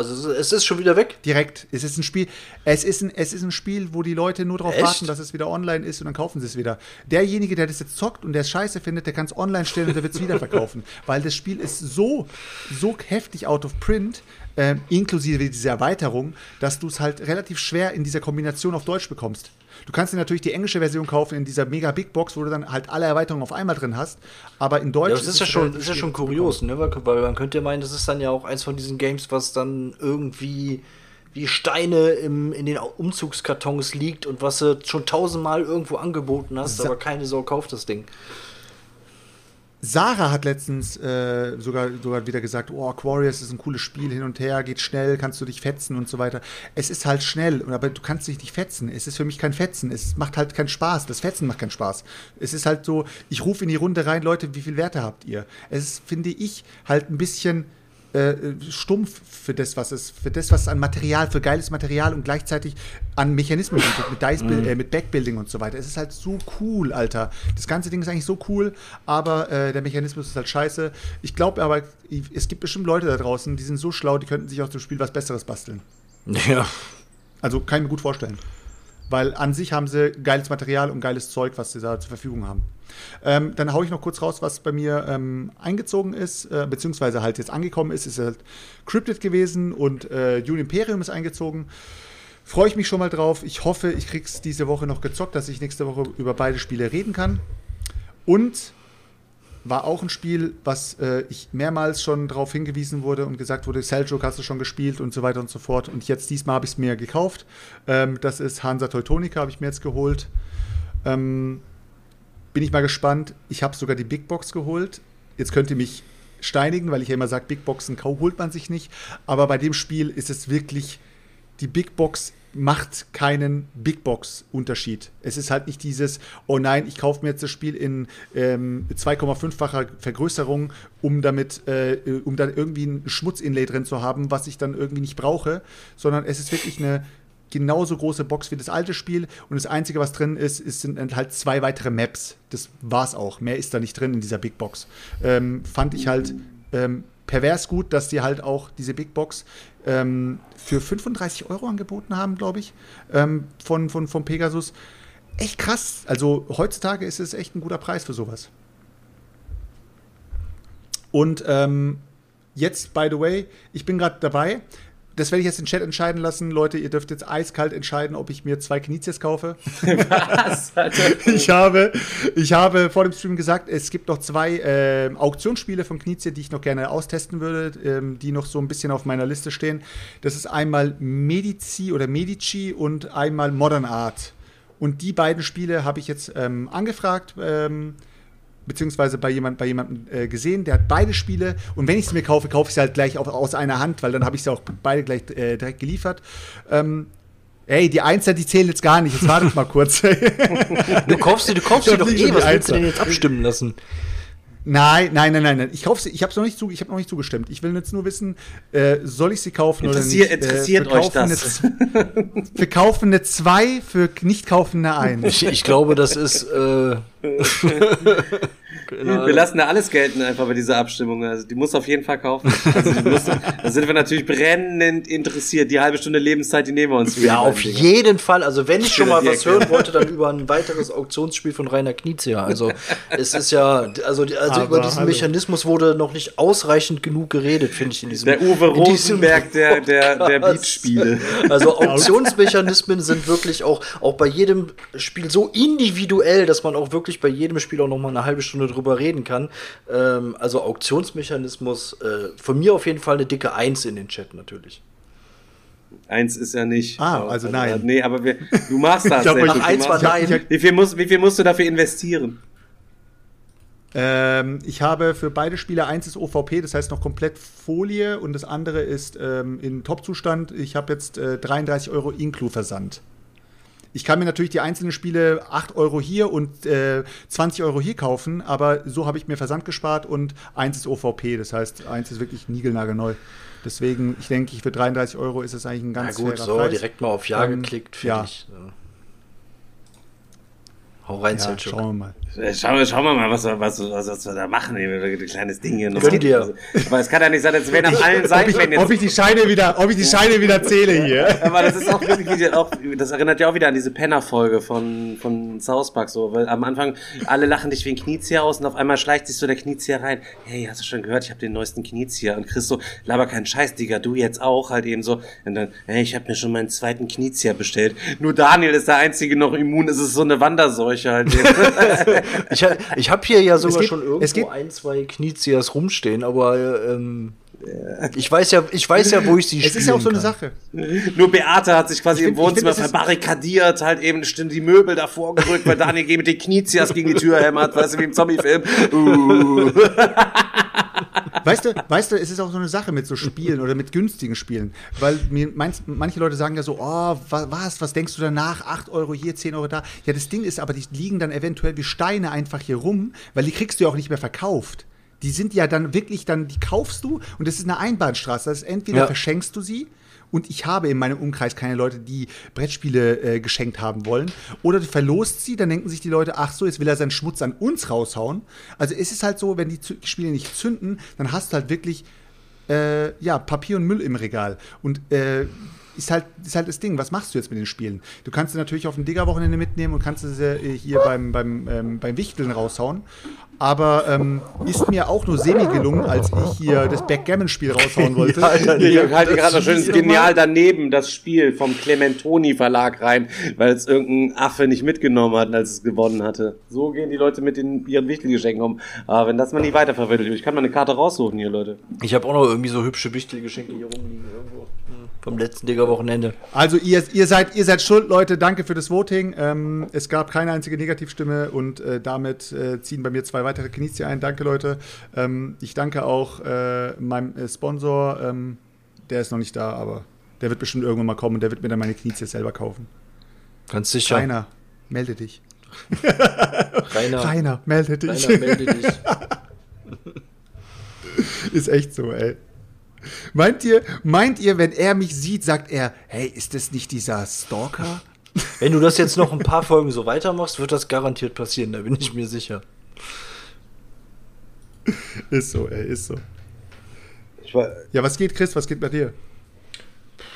Also es ist- schon wieder weg? Direkt. Es ist ein Spiel, es ist ein, es ist ein Spiel, wo die Leute nur darauf warten, dass es wieder online ist und dann kaufen sie es wieder. Derjenige, der das jetzt zockt und der es scheiße findet, der kann es online stellen und der wird es wieder verkaufen. Weil das Spiel ist so, so heftig out of print, ähm, inklusive dieser Erweiterung, dass du es halt relativ schwer in dieser Kombination auf Deutsch bekommst. Du kannst dir natürlich die englische Version kaufen in dieser mega Big Box, wo du dann halt alle Erweiterungen auf einmal drin hast. Aber in Deutsch Ja, das ist ja es schon, ist ja schon kurios, ne? Weil, weil man könnte ja meinen, das ist dann ja auch eins von diesen Games, was dann irgendwie wie Steine im, in den Umzugskartons liegt und was du schon tausendmal irgendwo angeboten hast, Sa- aber keine Sau kauft das Ding. Sarah hat letztens äh, sogar, sogar wieder gesagt, oh, Aquarius ist ein cooles Spiel, hin und her, geht schnell, kannst du dich fetzen und so weiter. Es ist halt schnell, aber du kannst dich nicht fetzen. Es ist für mich kein Fetzen. Es macht halt keinen Spaß. Das Fetzen macht keinen Spaß. Es ist halt so, ich rufe in die Runde rein, Leute, wie viel Werte habt ihr? Es ist, finde ich, halt ein bisschen äh, stumpf für das, was es, für das, was es an Material, für geiles Material und gleichzeitig an Mechanismen bietet, mit Dice äh, mit Backbuilding und so weiter. Es ist halt so cool, Alter. Das ganze Ding ist eigentlich so cool, aber äh, der Mechanismus ist halt scheiße. Ich glaube aber, es gibt bestimmt Leute da draußen, die sind so schlau, die könnten sich aus dem Spiel was Besseres basteln. Ja. Also kann ich mir gut vorstellen. Weil an sich haben sie geiles Material und geiles Zeug, was sie da zur Verfügung haben. Ähm, dann haue ich noch kurz raus, was bei mir ähm, eingezogen ist, äh, beziehungsweise halt jetzt angekommen ist. Ist halt Cryptid gewesen und äh, Dune Imperium ist eingezogen. Freue ich mich schon mal drauf. Ich hoffe, ich krieg's diese Woche noch gezockt, dass ich nächste Woche über beide Spiele reden kann. Und war auch ein Spiel, was äh, ich mehrmals schon darauf hingewiesen wurde und gesagt wurde, Seljuk hast du schon gespielt und so weiter und so fort. Und jetzt diesmal habe ich es mir gekauft. Ähm, das ist Hansa Teutonica, habe ich mir jetzt geholt. Ähm, bin ich mal gespannt. Ich habe sogar die Big Box geholt. Jetzt könnt ihr mich steinigen, weil ich ja immer sage, Big Boxen holt man sich nicht. Aber bei dem Spiel ist es wirklich, die Big Box macht keinen Big Box-Unterschied. Es ist halt nicht dieses, oh nein, ich kaufe mir jetzt das Spiel in ähm, 2,5-facher Vergrößerung, um damit, äh, um dann irgendwie ein Schmutzinlay drin zu haben, was ich dann irgendwie nicht brauche, sondern es ist wirklich eine genauso große Box wie das alte Spiel und das Einzige, was drin ist, ist sind halt zwei weitere Maps. Das war's auch. Mehr ist da nicht drin in dieser Big Box. Ähm, fand ich halt ähm, pervers gut, dass die halt auch diese Big Box ähm, für 35 Euro angeboten haben, glaube ich, ähm, von, von, von Pegasus. Echt krass. Also heutzutage ist es echt ein guter Preis für sowas. Und ähm, jetzt, by the way, ich bin gerade dabei. Das werde ich jetzt den Chat entscheiden lassen. Leute, ihr dürft jetzt eiskalt entscheiden, ob ich mir zwei Knizies kaufe. Was? Ich habe, ich habe vor dem Stream gesagt, es gibt noch zwei ähm, Auktionsspiele von Knizia, die ich noch gerne austesten würde, ähm, die noch so ein bisschen auf meiner Liste stehen. Das ist einmal Medici oder Medici und einmal Modern Art. Und die beiden Spiele habe ich jetzt ähm, angefragt, ähm, beziehungsweise bei, jemand, bei jemandem äh, gesehen, der hat beide Spiele. Und wenn ich sie mir kaufe, kaufe ich sie halt gleich auf, aus einer Hand, weil dann habe ich sie auch beide gleich äh, direkt geliefert. Ähm, Ey, die Einser, die zählen jetzt gar nicht. Jetzt wartet mal kurz. Du kaufst sie, du kaufst sie Ja, doch eh. Was willst du denn jetzt abstimmen lassen? Nein, nein, nein, nein, nein. Ich kaufe sie. Ich habe noch nicht zu, ich habe noch nicht zugestimmt. Ich will jetzt nur wissen, äh, soll ich sie kaufen Interessier- oder nicht? interessiert äh, euch das? Eine, wir kaufen eine 2 für nicht kaufende 1. Ich, ich glaube, das ist. Äh, Keine Wir lassen da alles gelten einfach bei dieser Abstimmung. Also die muss auf jeden Fall kaufen. Also muss, da sind wir natürlich brennend interessiert. Die halbe Stunde Lebenszeit, die nehmen wir uns. Ja, auf Dinger. jeden Fall. Also wenn ich schon mal was hören wollte, dann über ein weiteres Auktionsspiel von Rainer Knizia. Also es ist ja, also, also Aber über diesen hallo. Mechanismus wurde noch nicht ausreichend genug geredet, finde ich in diesem. Der Uwe Rosenberg der, der, der. Beatspiele. Also Auktionsmechanismen sind wirklich auch, auch bei jedem Spiel so individuell, dass man auch wirklich bei jedem Spiel auch noch mal eine halbe Stunde drüber reden kann. Ähm, also Auktionsmechanismus, äh, von mir auf jeden Fall eine dicke Eins in den Chat natürlich. Eins ist ja nicht. Ah, also nein. Nee, aber wir, du machst das. Ich glaub, Ach, eins war nein. Wie viel, musst, wie viel musst du dafür investieren? Ähm, ich habe für beide Spiele eins ist OVP, das heißt noch komplett Folie und das andere ist ähm, in Top-Zustand. Ich habe jetzt äh, 33 Euro Inklu Versand. Ich kann mir natürlich die einzelnen Spiele 8 Euro hier und äh, 20 Euro hier kaufen, aber so habe ich mir Versand gespart und eins ist OVP, das heißt, eins ist wirklich niegelnagelneu. Deswegen, ich denke, für 33 Euro ist es eigentlich ein Na ganz gut, fairer so Preis. direkt mal auf Ja Ähm, geklickt, finde ja. ich. Ja. Hau rein, Ja, Selchuk. schauen wir mal. Äh, Schauen, schauen wir mal, was, wir- was, was, was wir da machen. Hier, ein kleines Ding hier. noch. Dir. Also, aber es kann ja nicht sein, als wenn auf allen Seiten, wenn jetzt Ob ich die Scheine wieder, ob ich die Scheine wieder zähle hier. Aber das ist auch wirklich, auch, das erinnert ja auch wieder an diese Penner-Folge von, von South Park, so, weil am Anfang alle lachen dich wie ein Knizia aus und auf einmal schleicht sich so der Knizia rein. Hey, hast du schon gehört, ich habe den neuesten Knizia. Und Chris so, laber keinen Scheiß, Digga, du jetzt auch, halt eben so. Und dann, hey, ich habe mir schon meinen zweiten Knizia bestellt. Nur Daniel ist der Einzige noch immun, es ist so eine Wanderseuche halt eben. Ich, ich habe hier ja sogar geht- schon es irgendwo ein, zwei Knizias rumstehen, aber ähm, ich weiß ja, ich weiß ja, wo ich sie Es ist ja auch so eine kann. Sache. Nur Beate hat sich quasi im find- ich Wohnzimmer find, verbarrikadiert, halt eben stimmt die Möbel davor gerückt, weil Daniel geht mit den Knizias gegen die Tür hämmert, weißt du, wie im Zombie-Film. Uh. Weißt du, weißt du, es ist auch so eine Sache mit so Spielen oder mit günstigen Spielen. Weil mir meinst, manche Leute sagen ja so, oh, wa- was, was denkst du danach? 8 Euro hier, 10 Euro da. Ja, das Ding ist aber, die liegen dann eventuell wie Steine einfach hier rum, weil die kriegst du ja auch nicht mehr verkauft. Die sind ja dann wirklich, dann, die kaufst du und das ist eine Einbahnstraße. Das ist entweder Ja. verschenkst du sie und ich habe in meinem Umkreis keine Leute, die Brettspiele äh, geschenkt haben wollen. Oder du verlost sie, dann denken sich die Leute, ach so, jetzt will er seinen Schmutz an uns raushauen. Also es ist halt so, wenn die Spiele nicht zünden, dann hast du halt wirklich äh, ja, Papier und Müll im Regal. Und äh, ist halt, ist halt das Ding, was machst du jetzt mit den Spielen? Du kannst sie natürlich auf ein Digger-Wochenende mitnehmen und kannst sie äh, hier beim, beim, ähm, beim Wichteln raushauen. Aber ähm, ist mir auch nur semi gelungen, als ich hier das Backgammon-Spiel raushauen wollte. Ich halte gerade noch schön ist genial daneben das Spiel vom Clementoni Verlag rein, weil es irgendein Affe nicht mitgenommen hat, als es gewonnen hatte. So gehen die Leute mit den, ihren Wichtelgeschenken um. Aber wenn das mal nicht weiterverwendet wird, ich kann mal eine Karte raussuchen hier, Leute. Ich habe auch noch irgendwie so hübsche Wichtelgeschenke hier rumliegen irgendwo. Vom letzten Digger-Wochenende. Also ihr, ihr, seid, ihr seid schuld, Leute. Danke für das Voting. Ähm, es gab keine einzige Negativstimme und äh, damit äh, ziehen bei mir zwei weitere Knizia ein. Danke, Leute. Ähm, ich danke auch äh, meinem äh, Sponsor. Ähm, der ist noch nicht da, aber der wird bestimmt irgendwann mal kommen und der wird mir dann meine Knizia selber kaufen. Ganz sicher. Rainer, melde dich. Rainer, Rainer, melde dich. Rainer, melde dich. ist echt so, ey. Meint ihr, meint ihr, wenn er mich sieht, sagt er, hey, ist das nicht dieser Stalker? Wenn du das jetzt noch ein paar Folgen so weitermachst, wird das garantiert passieren, da bin ich mir sicher. Ist so, ey, ist so. Ich war, Ja, was geht, Chris? Was geht bei dir?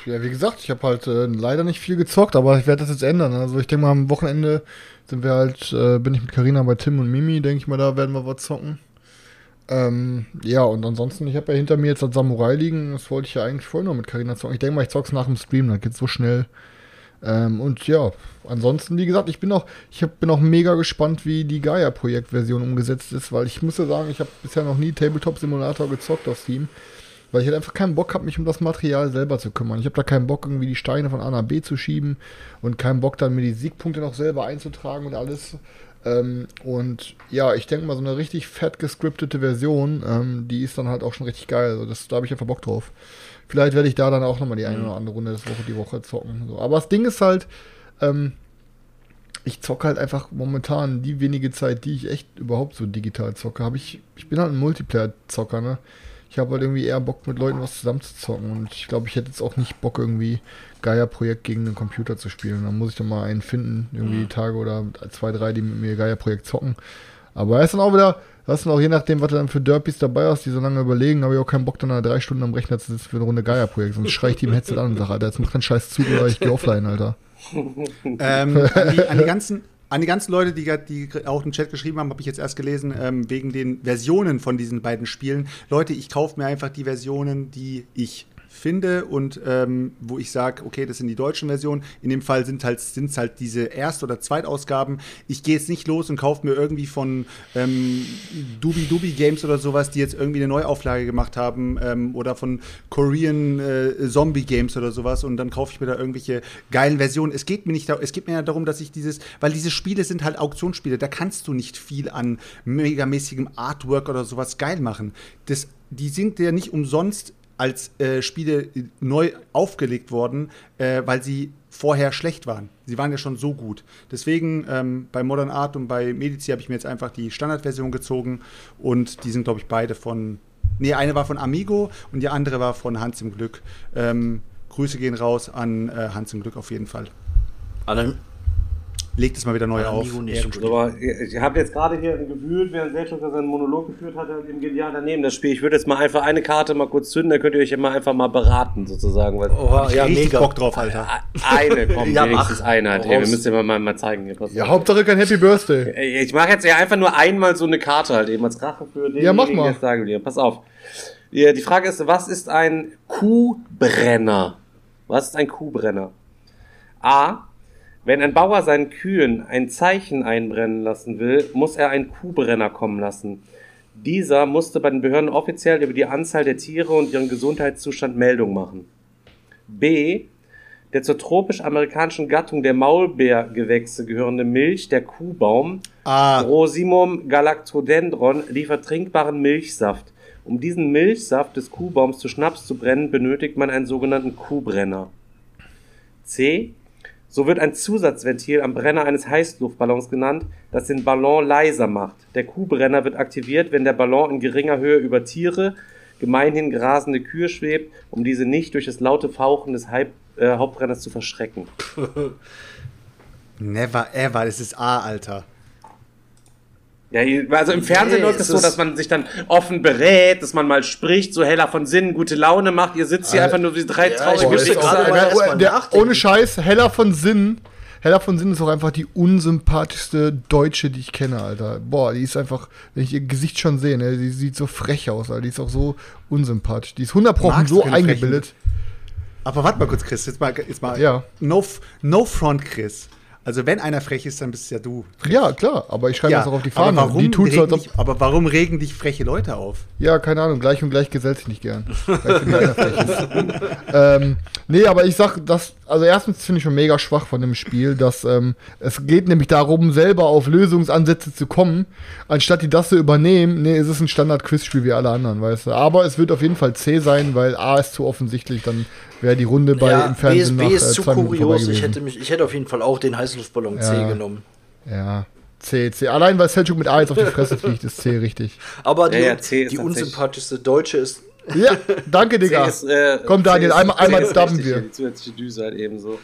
Ja, wie gesagt, ich habe halt äh, leider nicht viel gezockt, aber ich werde das jetzt ändern. Also ich denke mal, am Wochenende sind wir halt, äh, bin ich mit Karina bei Tim und Mimi, denke ich mal, da werden wir was zocken. Ähm, ja, und ansonsten, ich habe ja hinter mir jetzt das Samurai liegen, das wollte ich ja eigentlich vorher noch mit Karina zocken. Ich denke mal, ich zock's nach dem Stream, dann geht's so schnell. Ähm, und ja, ansonsten, wie gesagt, ich bin auch, ich hab, bin auch mega gespannt, wie die Gaia-Projektversion umgesetzt ist, weil ich muss ja sagen, ich habe bisher noch nie Tabletop-Simulator gezockt auf Steam. Weil ich halt einfach keinen Bock habe, mich um das Material selber zu kümmern. Ich habe da keinen Bock, irgendwie die Steine von A nach B zu schieben und keinen Bock, dann mir die Siegpunkte noch selber einzutragen und alles. Ähm, und ja, ich denke mal, so eine richtig fett gescriptete Version, ähm, die ist dann halt auch schon richtig geil. Also das, da habe ich einfach Bock drauf. Vielleicht werde ich da dann auch nochmal die eine oder andere Runde das Woche die Woche zocken. So. Aber das Ding ist halt, ähm, ich zocke halt einfach momentan die wenige Zeit, die ich echt überhaupt so digital zocke, habe ich, ich bin halt ein Multiplayer-Zocker, ne? Ich habe halt irgendwie eher Bock, mit Leuten was zusammen zu zocken. Und ich glaube, ich hätte jetzt auch nicht Bock, irgendwie Gaia-Projekt gegen einen Computer zu spielen. Dann muss ich dann mal einen finden, irgendwie die Tage oder zwei, drei, die mit mir Gaia-Projekt zocken. Aber er ist dann auch wieder, das ist dann auch je nachdem, was du dann für Derpies dabei hast, die so lange überlegen, habe ich auch keinen Bock, dann drei Stunden am Rechner zu sitzen für eine Runde Gaia-Projekt. Sonst schrei ich die im Headset an und sage, Alter, jetzt macht keinen Scheiß zu oder ich gehe offline, Alter. Ähm, an, die, an, die ganzen, an die ganzen Leute, die, die auch im Chat geschrieben haben, habe ich jetzt erst gelesen, ähm, wegen den Versionen von diesen beiden Spielen. Leute, ich kaufe mir einfach die Versionen, die ich finde und ähm, wo ich sage, okay, das sind die deutschen Versionen. In dem Fall sind halt sind's halt diese Erst- oder Zweitausgaben. Ich gehe jetzt nicht los und kaufe mir irgendwie von ähm, Dubi Dubi Games oder sowas, die jetzt irgendwie eine Neuauflage gemacht haben ähm, oder von Korean äh, Zombie Games oder sowas und dann kaufe ich mir da irgendwelche geilen Versionen. Es geht mir nicht, es geht mir ja darum, dass ich dieses, weil diese Spiele sind halt Auktionsspiele, da kannst du nicht viel an megamäßigem Artwork oder sowas geil machen. Das, die sind ja nicht umsonst als äh, Spiele neu aufgelegt worden, äh, weil sie vorher schlecht waren. Sie waren ja schon so gut. Deswegen ähm, bei Modern Art und bei Medici habe ich mir jetzt einfach die Standardversion gezogen und die sind, glaube ich, beide von. Nee, eine war von Amigo und die andere war von Hans im Glück. Ähm, Grüße gehen raus an äh, Hans im Glück auf jeden Fall. An Legt es mal wieder neu auf. Amigo nicht gut. aber ich habe jetzt gerade hier gewühlt, während Selchuk seinen Monolog geführt hat, halt im Genial daneben das Spiel. Ich würde jetzt mal einfach eine Karte mal kurz zünden, dann könnt ihr euch immer einfach mal beraten, sozusagen. Weil Oha, ja, Richtig mega. Bock drauf, Alter. eine kommt, Ja, wenigstens mach. eine hat. Ey, wir müssen ja mal, mal zeigen. Hier, Ja, auf. Hauptsache kein Happy Birthday. Ich mache jetzt ja einfach nur einmal so eine Karte halt eben als Rache für den, Ja, mach mal. jetzt sagen will. Pass auf. Ja, die Frage ist, was ist ein Kuhbrenner? Was ist ein Kuhbrenner? A. Wenn ein Bauer seinen Kühen ein Zeichen einbrennen lassen will, muss er einen Kuhbrenner kommen lassen. Dieser musste bei den Behörden offiziell über die Anzahl der Tiere und ihren Gesundheitszustand Meldung machen. B. Der zur tropisch-amerikanischen Gattung der Maulbeergewächse gehörende Milch, der Kuhbaum, Ah, Rosimum galactodendron liefert trinkbaren Milchsaft. Um diesen Milchsaft des Kuhbaums zu Schnaps zu brennen, benötigt man einen sogenannten Kuhbrenner. C. So wird ein Zusatzventil am Brenner eines Heißluftballons genannt, das den Ballon leiser macht. Der Kuhbrenner wird aktiviert, wenn der Ballon in geringer Höhe über Tiere, gemeinhin grasende Kühe schwebt, um diese nicht durch das laute Fauchen des Hype, äh, Hauptbrenners zu verschrecken. never ever. Das ist A, Alter. Ja, also im Fernsehen Nee, läuft es es so, dass man sich dann offen berät, dass man mal spricht, so heller von Sinnen, gute Laune macht. Ihr sitzt hier Äh, einfach nur wie drei ja, traurige nachdenken. ohne Scheiß, Heller von Sinn. Heller von Sinn ist auch einfach die unsympathischste Deutsche, die ich kenne, Alter. Boah, die ist einfach, wenn ich ihr Gesicht schon sehe, ne, die sieht so frech aus, Alter. Die ist auch so unsympathisch. Die ist 100 Pro Magst du so keine eingebildet. Aber warte mal kurz, Chris. Jetzt mal, jetzt mal. Ja. No, no front, Chris. Also wenn einer frech ist, dann bist ja du. Ja, klar, aber ich schreibe das auch auf die aber Fahne. warum, die tut so, als regen ob, dich, aber warum regen dich freche Leute auf? Ja, keine Ahnung, gleich und gleich gesellt sich nicht gern. Find ich einer frech ist. ähm, nee, aber ich sag, das, also erstens finde ich schon mega schwach von dem Spiel, dass ähm, es geht nämlich darum, selber auf Lösungsansätze zu kommen, anstatt die das zu übernehmen. Nee, es ist ein Standard-Quiz-Spiel wie alle anderen, weißt du. Aber es wird auf jeden Fall C sein, weil A ist zu offensichtlich, dann wäre die Runde bei ja, im B Fernsehen ist, nach B äh, ist zu kurios. Ich hätte, mich, ich hätte auf jeden Fall auch den Heißluftballon C Ja. genommen. Ja, C, C. Allein weil Selchuk mit A jetzt auf die Fresse fliegt, ist C richtig. Aber die, Ja, ja, C ist die unsympathischste Deutsche ist. Ja, danke, C Digga. ist, äh, Komm, Daniel, C ist- einmal- C einmal ist richtig wir. Die zusätzliche Düse halt eben so.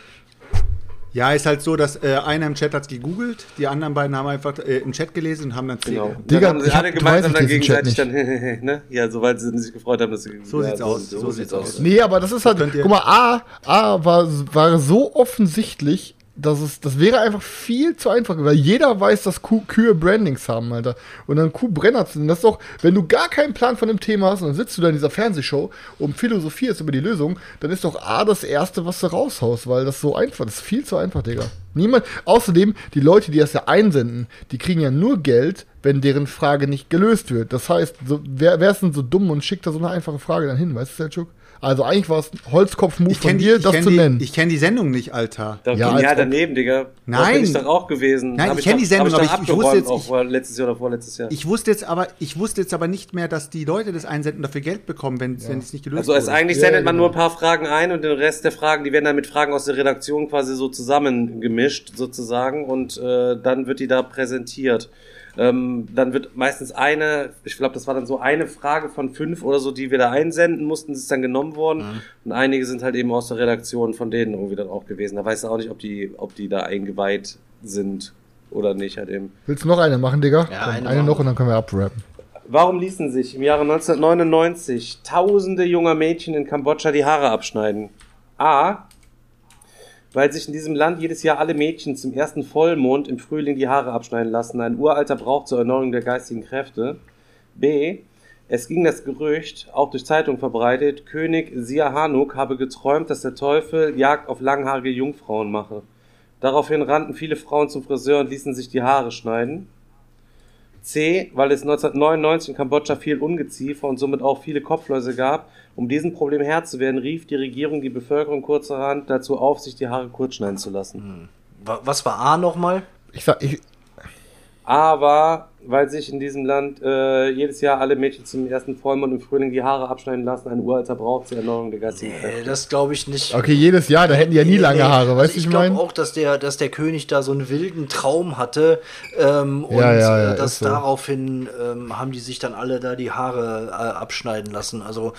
Ja, ist halt so, dass äh, einer im Chat hat gegoogelt, die anderen beiden haben einfach äh, im Chat gelesen und haben dann C. Genau. Digga, dann haben sie alle gemeinsam dann gegenseitig dann, ne? Ja, soweit sie sich gefreut haben, dass sie. So ja, sieht's aus, so sieht's sieht's aus. Nee, aber das ist halt, guck mal, A, A war, war so offensichtlich, dass es, das wäre einfach viel zu einfach, weil jeder weiß, dass Kuh, Kühe Brandings haben, Alter. Und dann Kuhbrenner zu nennen, das ist doch, wenn du gar keinen Plan von dem Thema hast und dann sitzt du da in dieser Fernsehshow und philosophierst über die Lösung, dann ist doch A das Erste, was du raushaust, weil das so einfach, das ist viel zu einfach, Digga. Niemand, außerdem, die Leute, die das ja einsenden, die kriegen ja nur Geld, wenn deren Frage nicht gelöst wird. Das heißt, so, wer, wer ist denn so dumm und schickt da so eine einfache Frage dann hin, weißt du, Selchuk? Also eigentlich war es ein Holzkopf-Move Ich von kenne die, dir, das zu die, nennen. ich kenn die Sendung nicht, Alter. Doch, Ja, ja, daneben, Digga. Da Nein. bin ich doch auch gewesen. Nein, Hab ich kenn doch- die Sendung, aber ich- ich wusste jetzt- auch ich- vor letztes Jahr oder vorletztes Jahr. Ich wusste jetzt aber, ich wusste jetzt aber nicht mehr, dass die Leute das einsenden dafür Geld bekommen, wenn wenn es nicht gelöst Also wurde. eigentlich Ja, sendet man genau. nur ein paar Fragen ein und den Rest der Fragen, die werden dann mit Fragen aus der Redaktion quasi so zusammengemischt sozusagen und äh, dann wird die da präsentiert. Ähm, dann wird meistens eine, ich glaube, das war dann so eine Frage von fünf oder so, die wir da einsenden mussten, ist dann genommen worden. Und einige sind halt eben aus der Redaktion von denen irgendwie dann auch gewesen. Da weißt du auch nicht, ob die, ob die da eingeweiht sind oder nicht halt eben. Willst du noch eine machen, Digga? Ja, Komm, eine eine noch und dann können wir abrappen. Warum ließen sich im Jahre 1999 tausende junger Mädchen in Kambodscha die Haare abschneiden? A. Weil sich in diesem Land jedes Jahr alle Mädchen zum ersten Vollmond im Frühling die Haare abschneiden lassen. Ein uralter Brauch zur Erneuerung der geistigen Kräfte. B. Es ging das Gerücht, auch durch Zeitung verbreitet, König Siahanuk habe geträumt, dass der Teufel Jagd auf langhaarige Jungfrauen mache. Daraufhin rannten viele Frauen zum Friseur und ließen sich die Haare schneiden. C, weil es 1999 in Kambodscha viel Ungeziefer und somit auch viele Kopfläuse gab. Um diesem Problem Herr zu werden, rief die Regierung die Bevölkerung kurzerhand dazu auf, sich die Haare kurz schneiden zu lassen. Wa- Was war A nochmal? Ich ich, Aber weil sich in diesem Land äh, jedes Jahr alle Mädchen zum ersten Vollmond im Frühling die Haare abschneiden lassen, ein uralter Brauch zur Erneuerung der geistigen Kräfte. das glaube ich nicht. okay, jedes Jahr, da hätten die ja nie Nee, lange nee. Haare, weißt Also du, ich ich glaube meine? auch, dass der, dass der König da so einen wilden Traum hatte ähm, und Ja, ja, ja, äh, dass ist so. daraufhin ähm, haben die sich dann alle da die Haare äh, abschneiden lassen. Also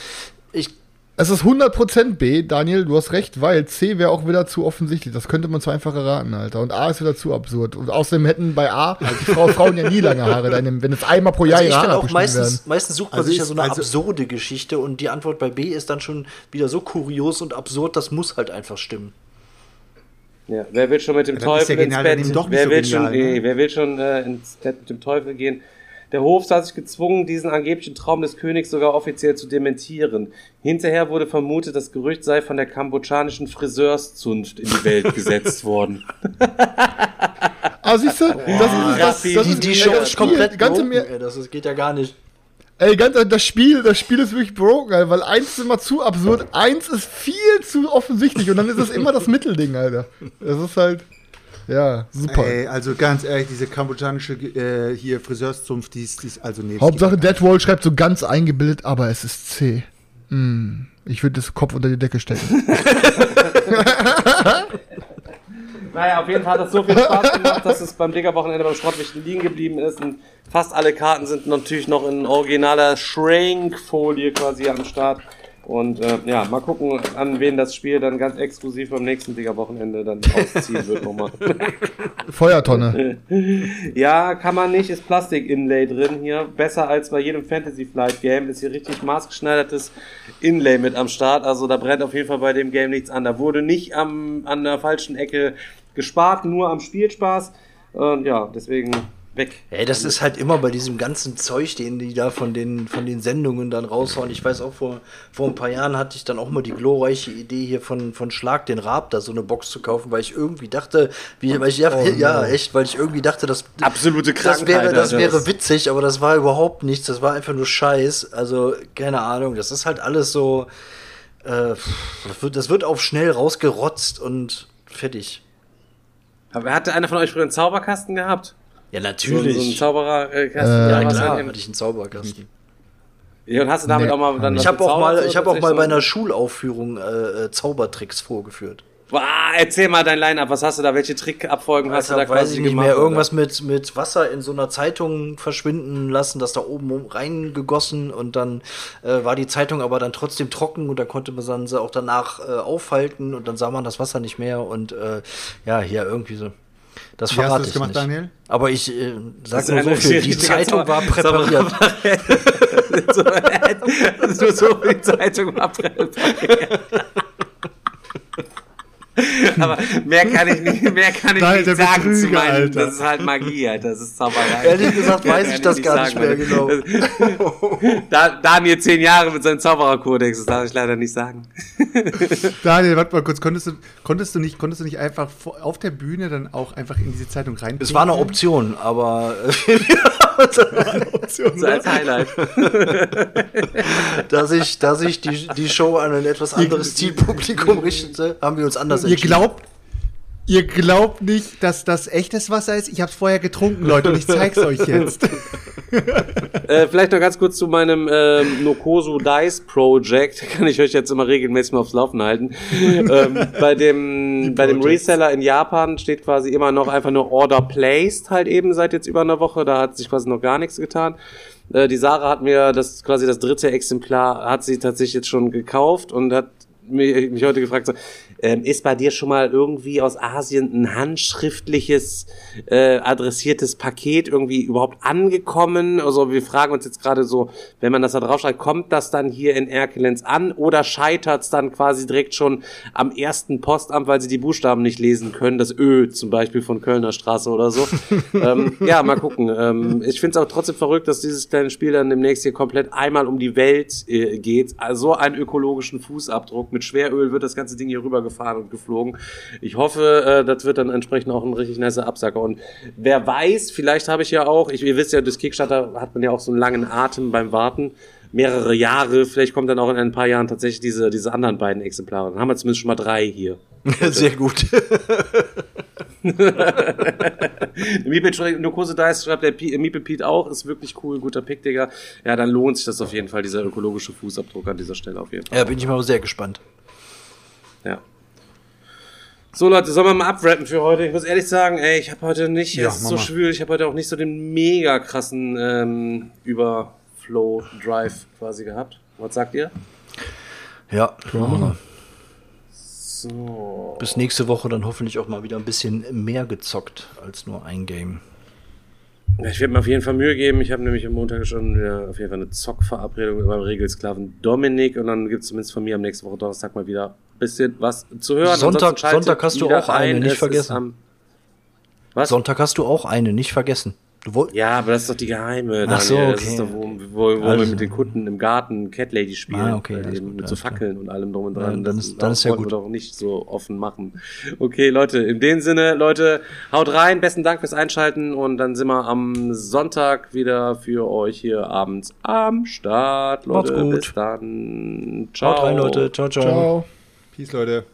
ich Es ist 100% B, Daniel, du hast recht, weil C wäre auch wieder zu offensichtlich. Das könnte man zu einfach erraten, Alter. Und A ist wieder zu absurd. Und außerdem hätten bei A die Frau, Frauen ja nie lange Haare, dann, wenn es einmal pro Jahr Also ich Haare auch meistens, werden. meistens sucht man Also sich ja so eine also- absurde Geschichte und die Antwort bei B ist dann schon wieder so kurios und absurd, das muss halt einfach stimmen. Ja, wer will schon mit dem Ja, Teufel der ins Bett? wer so will genial, schon, ne? wer will schon äh, ins Bett mit dem Teufel gehen? Der Hof sah sich gezwungen, diesen angeblichen Traum des Königs sogar offiziell zu dementieren. Hinterher wurde vermutet, das Gerücht sei von der kambodschanischen Friseurszunft in die Welt gesetzt worden. Ah, siehst du? Das ist, das, das Die- ist Die, Show das ist Spiel, komplett ganze broken, mir, ey, das ist, geht ja gar nicht. Ey, ganz, das Spiel, das Spiel ist wirklich broken, Alter, weil eins ist immer zu absurd, eins ist viel zu offensichtlich und dann ist es immer das Mittelding, Alter. Das ist halt, ja, super. Ey, also ganz ehrlich, diese kambodschanische äh, hier Friseurszunft, die ist, die ist also nee. Hauptsache Deadwall schreibt so ganz eingebildet, aber es ist C. Hm, ich würde das Kopf unter die Decke stecken. Naja, auf jeden Fall hat das so viel Spaß gemacht, dass es beim Digger-Wochenende beim Schrottwichten liegen geblieben ist. Und fast alle Karten sind natürlich noch in originaler Shrinkfolie quasi am Start. Und äh, ja, mal gucken, an wen das Spiel dann ganz exklusiv beim nächsten Digger-Wochenende dann ausziehen wird nochmal. Feuertonne. ja, kann man nicht, ist Plastik-Inlay drin hier. Besser als bei jedem Fantasy-Flight-Game ist hier richtig maßgeschneidertes Inlay mit am Start. Also da brennt auf jeden Fall bei dem Game nichts an. Da wurde nicht am, an der falschen Ecke gespart, nur am Spielspaß. Und ja, deswegen weg. Ey, das ist halt immer bei diesem ganzen Zeug, den die da von den, von den Sendungen dann raushauen. Ich weiß auch, vor, vor ein paar Jahren hatte ich dann auch mal die glorreiche Idee hier von, von Schlag den Raab da so eine Box zu kaufen, weil ich irgendwie dachte, wie, weil ich, ja, Oh, ja, echt, weil ich irgendwie dachte, das, Absolute das wäre, das wäre witzig, aber das war überhaupt nichts. Das war einfach nur Scheiß. Also, keine Ahnung, das ist halt alles so, äh, das wird, das wird auf schnell rausgerotzt und fertig. Aber hatte einer von euch früher einen Zauberkasten gehabt? Ja, So, so einen natürlich. Zaubererkasten? Äh, ja, was klar, hatte ich einen Zauberkasten. Ja, und hast du damit Nee, auch mal dann Ich was habe auch mal, ich habe auch mal bei so? einer Schulaufführung äh, äh, Zaubertricks vorgeführt. Boah, erzähl mal dein Line-Up. Was hast du da? Welche Trickabfolgen hast du da Alter, weiß quasi ich nicht gemacht? mehr. oder? Irgendwas mit, mit Wasser in so einer Zeitung verschwinden lassen, das da oben reingegossen und dann äh, war die Zeitung aber dann trotzdem trocken und dann konnte man dann sie auch danach äh, aufhalten und dann sah man das Wasser nicht mehr und äh, ja, hier irgendwie so. Das Wie hast du verrate das ich gemacht, nicht. Daniel? Aber ich äh, sag Das nur ist so viel, die Zeitung war präpariert. so, nur so die Zeitung abpräpariert. Aber mehr kann ich nicht, mehr kann ich Nein, nicht sagen zu Betrüger, meinen. Alter. Das ist halt Magie, Alter. Das ist Zauberei. Ehrlich gesagt weiß ich das nicht gar nicht mehr genau. Da, Daniel zehn Jahre mit seinem Zaubererkodex, das darf ich leider nicht sagen. Daniel, warte mal kurz, konntest du, konntest du, nicht, konntest du nicht einfach vor- auf der Bühne dann auch einfach in diese Zeitung rein? Es war eine Option, aber Option. So als Highlight. da sich, da sich die, die Show an ein etwas anderes Zielpublikum richtete, haben wir uns anders Ihr entschieden. glaubt, ihr glaubt nicht, dass das echtes Wasser ist? Ich hab's vorher getrunken, Leute, und ich zeig's euch jetzt. Äh, vielleicht noch ganz kurz zu meinem ähm, Nokosu Dice Project. Kann ich euch jetzt immer regelmäßig mal aufs Laufen halten. ähm, bei dem, bei dem. Reseller in Japan steht quasi immer noch einfach nur Order Placed halt eben seit jetzt über einer Woche. Da hat sich quasi noch gar nichts getan. Äh, die Sarah hat mir das quasi das dritte Exemplar hat sie tatsächlich jetzt schon gekauft und hat mich, mich heute gefragt, so, ähm, ist bei dir schon mal irgendwie aus Asien ein handschriftliches, äh, adressiertes Paket irgendwie überhaupt angekommen? Also wir fragen uns jetzt gerade so, wenn man das da draufschreibt, kommt das dann hier in Erkelenz an oder scheitert es dann quasi direkt schon am ersten Postamt, weil sie die Buchstaben nicht lesen können, das Ö zum Beispiel von Kölner Straße oder so? ähm, ja, mal gucken. Ähm, ich finde es auch trotzdem verrückt, dass dieses kleine Spiel dann demnächst hier komplett einmal um die Welt äh, geht. Also so einen ökologischen Fußabdruck. Mit Schweröl wird das ganze Ding hier rübergefahren und geflogen. Ich hoffe, äh, das wird dann entsprechend auch ein richtig nicer Absacker. Und wer weiß, vielleicht habe ich ja auch, ich, ihr wisst ja, durch Kickstarter hat man ja auch so einen langen Atem beim Warten. Mehrere Jahre, vielleicht kommt dann auch in ein paar Jahren tatsächlich diese, diese anderen beiden Exemplare. Dann haben wir zumindest schon mal drei hier. Sehr gut. Meeple Nukose Dice schreibt der P- Meeple Pete auch, ist wirklich cool, guter Pick, Digga. Ja, dann lohnt sich das auf jeden Fall, dieser ökologische Fußabdruck an dieser Stelle auf jeden Fall. Ja, bin ich mal sehr gespannt. Ja. So Leute, sollen wir mal abrappen für heute? Ich muss ehrlich sagen, ey, ich habe heute nicht, Ja, es ist so schwül, ich habe heute auch nicht so den mega krassen ähm, Überflow Drive quasi gehabt. Was sagt ihr? Ja. So. Bis nächste Woche dann hoffentlich auch mal wieder ein bisschen mehr gezockt als nur ein Game. Ich werde mir auf jeden Fall Mühe geben. Ich habe nämlich am Montag schon wieder auf jeden Fall eine Zockverabredung mit meinem Regelsklaven Dominik und dann gibt es zumindest von mir am nächsten Woche Donnerstag mal wieder ein bisschen was zu hören. Sonntag- Sonntag hast du auch eine, nicht Es vergessen. was? Sonntag hast du auch eine, nicht vergessen. Du Ja, aber das ist doch die geheime, Ach so, Daniel. Das okay. ist doch, wo, wo, wo Also. wir mit den Kunden im Garten Cat Lady spielen. Ah, okay, eben gut, mit so alles klar. Fackeln und allem drum und Ja, dran. dann das ist- dann ist ja wollten gut. wir doch nicht so offen machen. Okay, Leute, in dem Sinne, Leute, haut rein. Besten Dank fürs Einschalten und dann sind wir am Sonntag wieder für euch hier abends am Start. Leute, Macht's gut. bis dann. Ciao. Haut rein, Leute. Ciao, ciao. Ciao. Peace, Leute.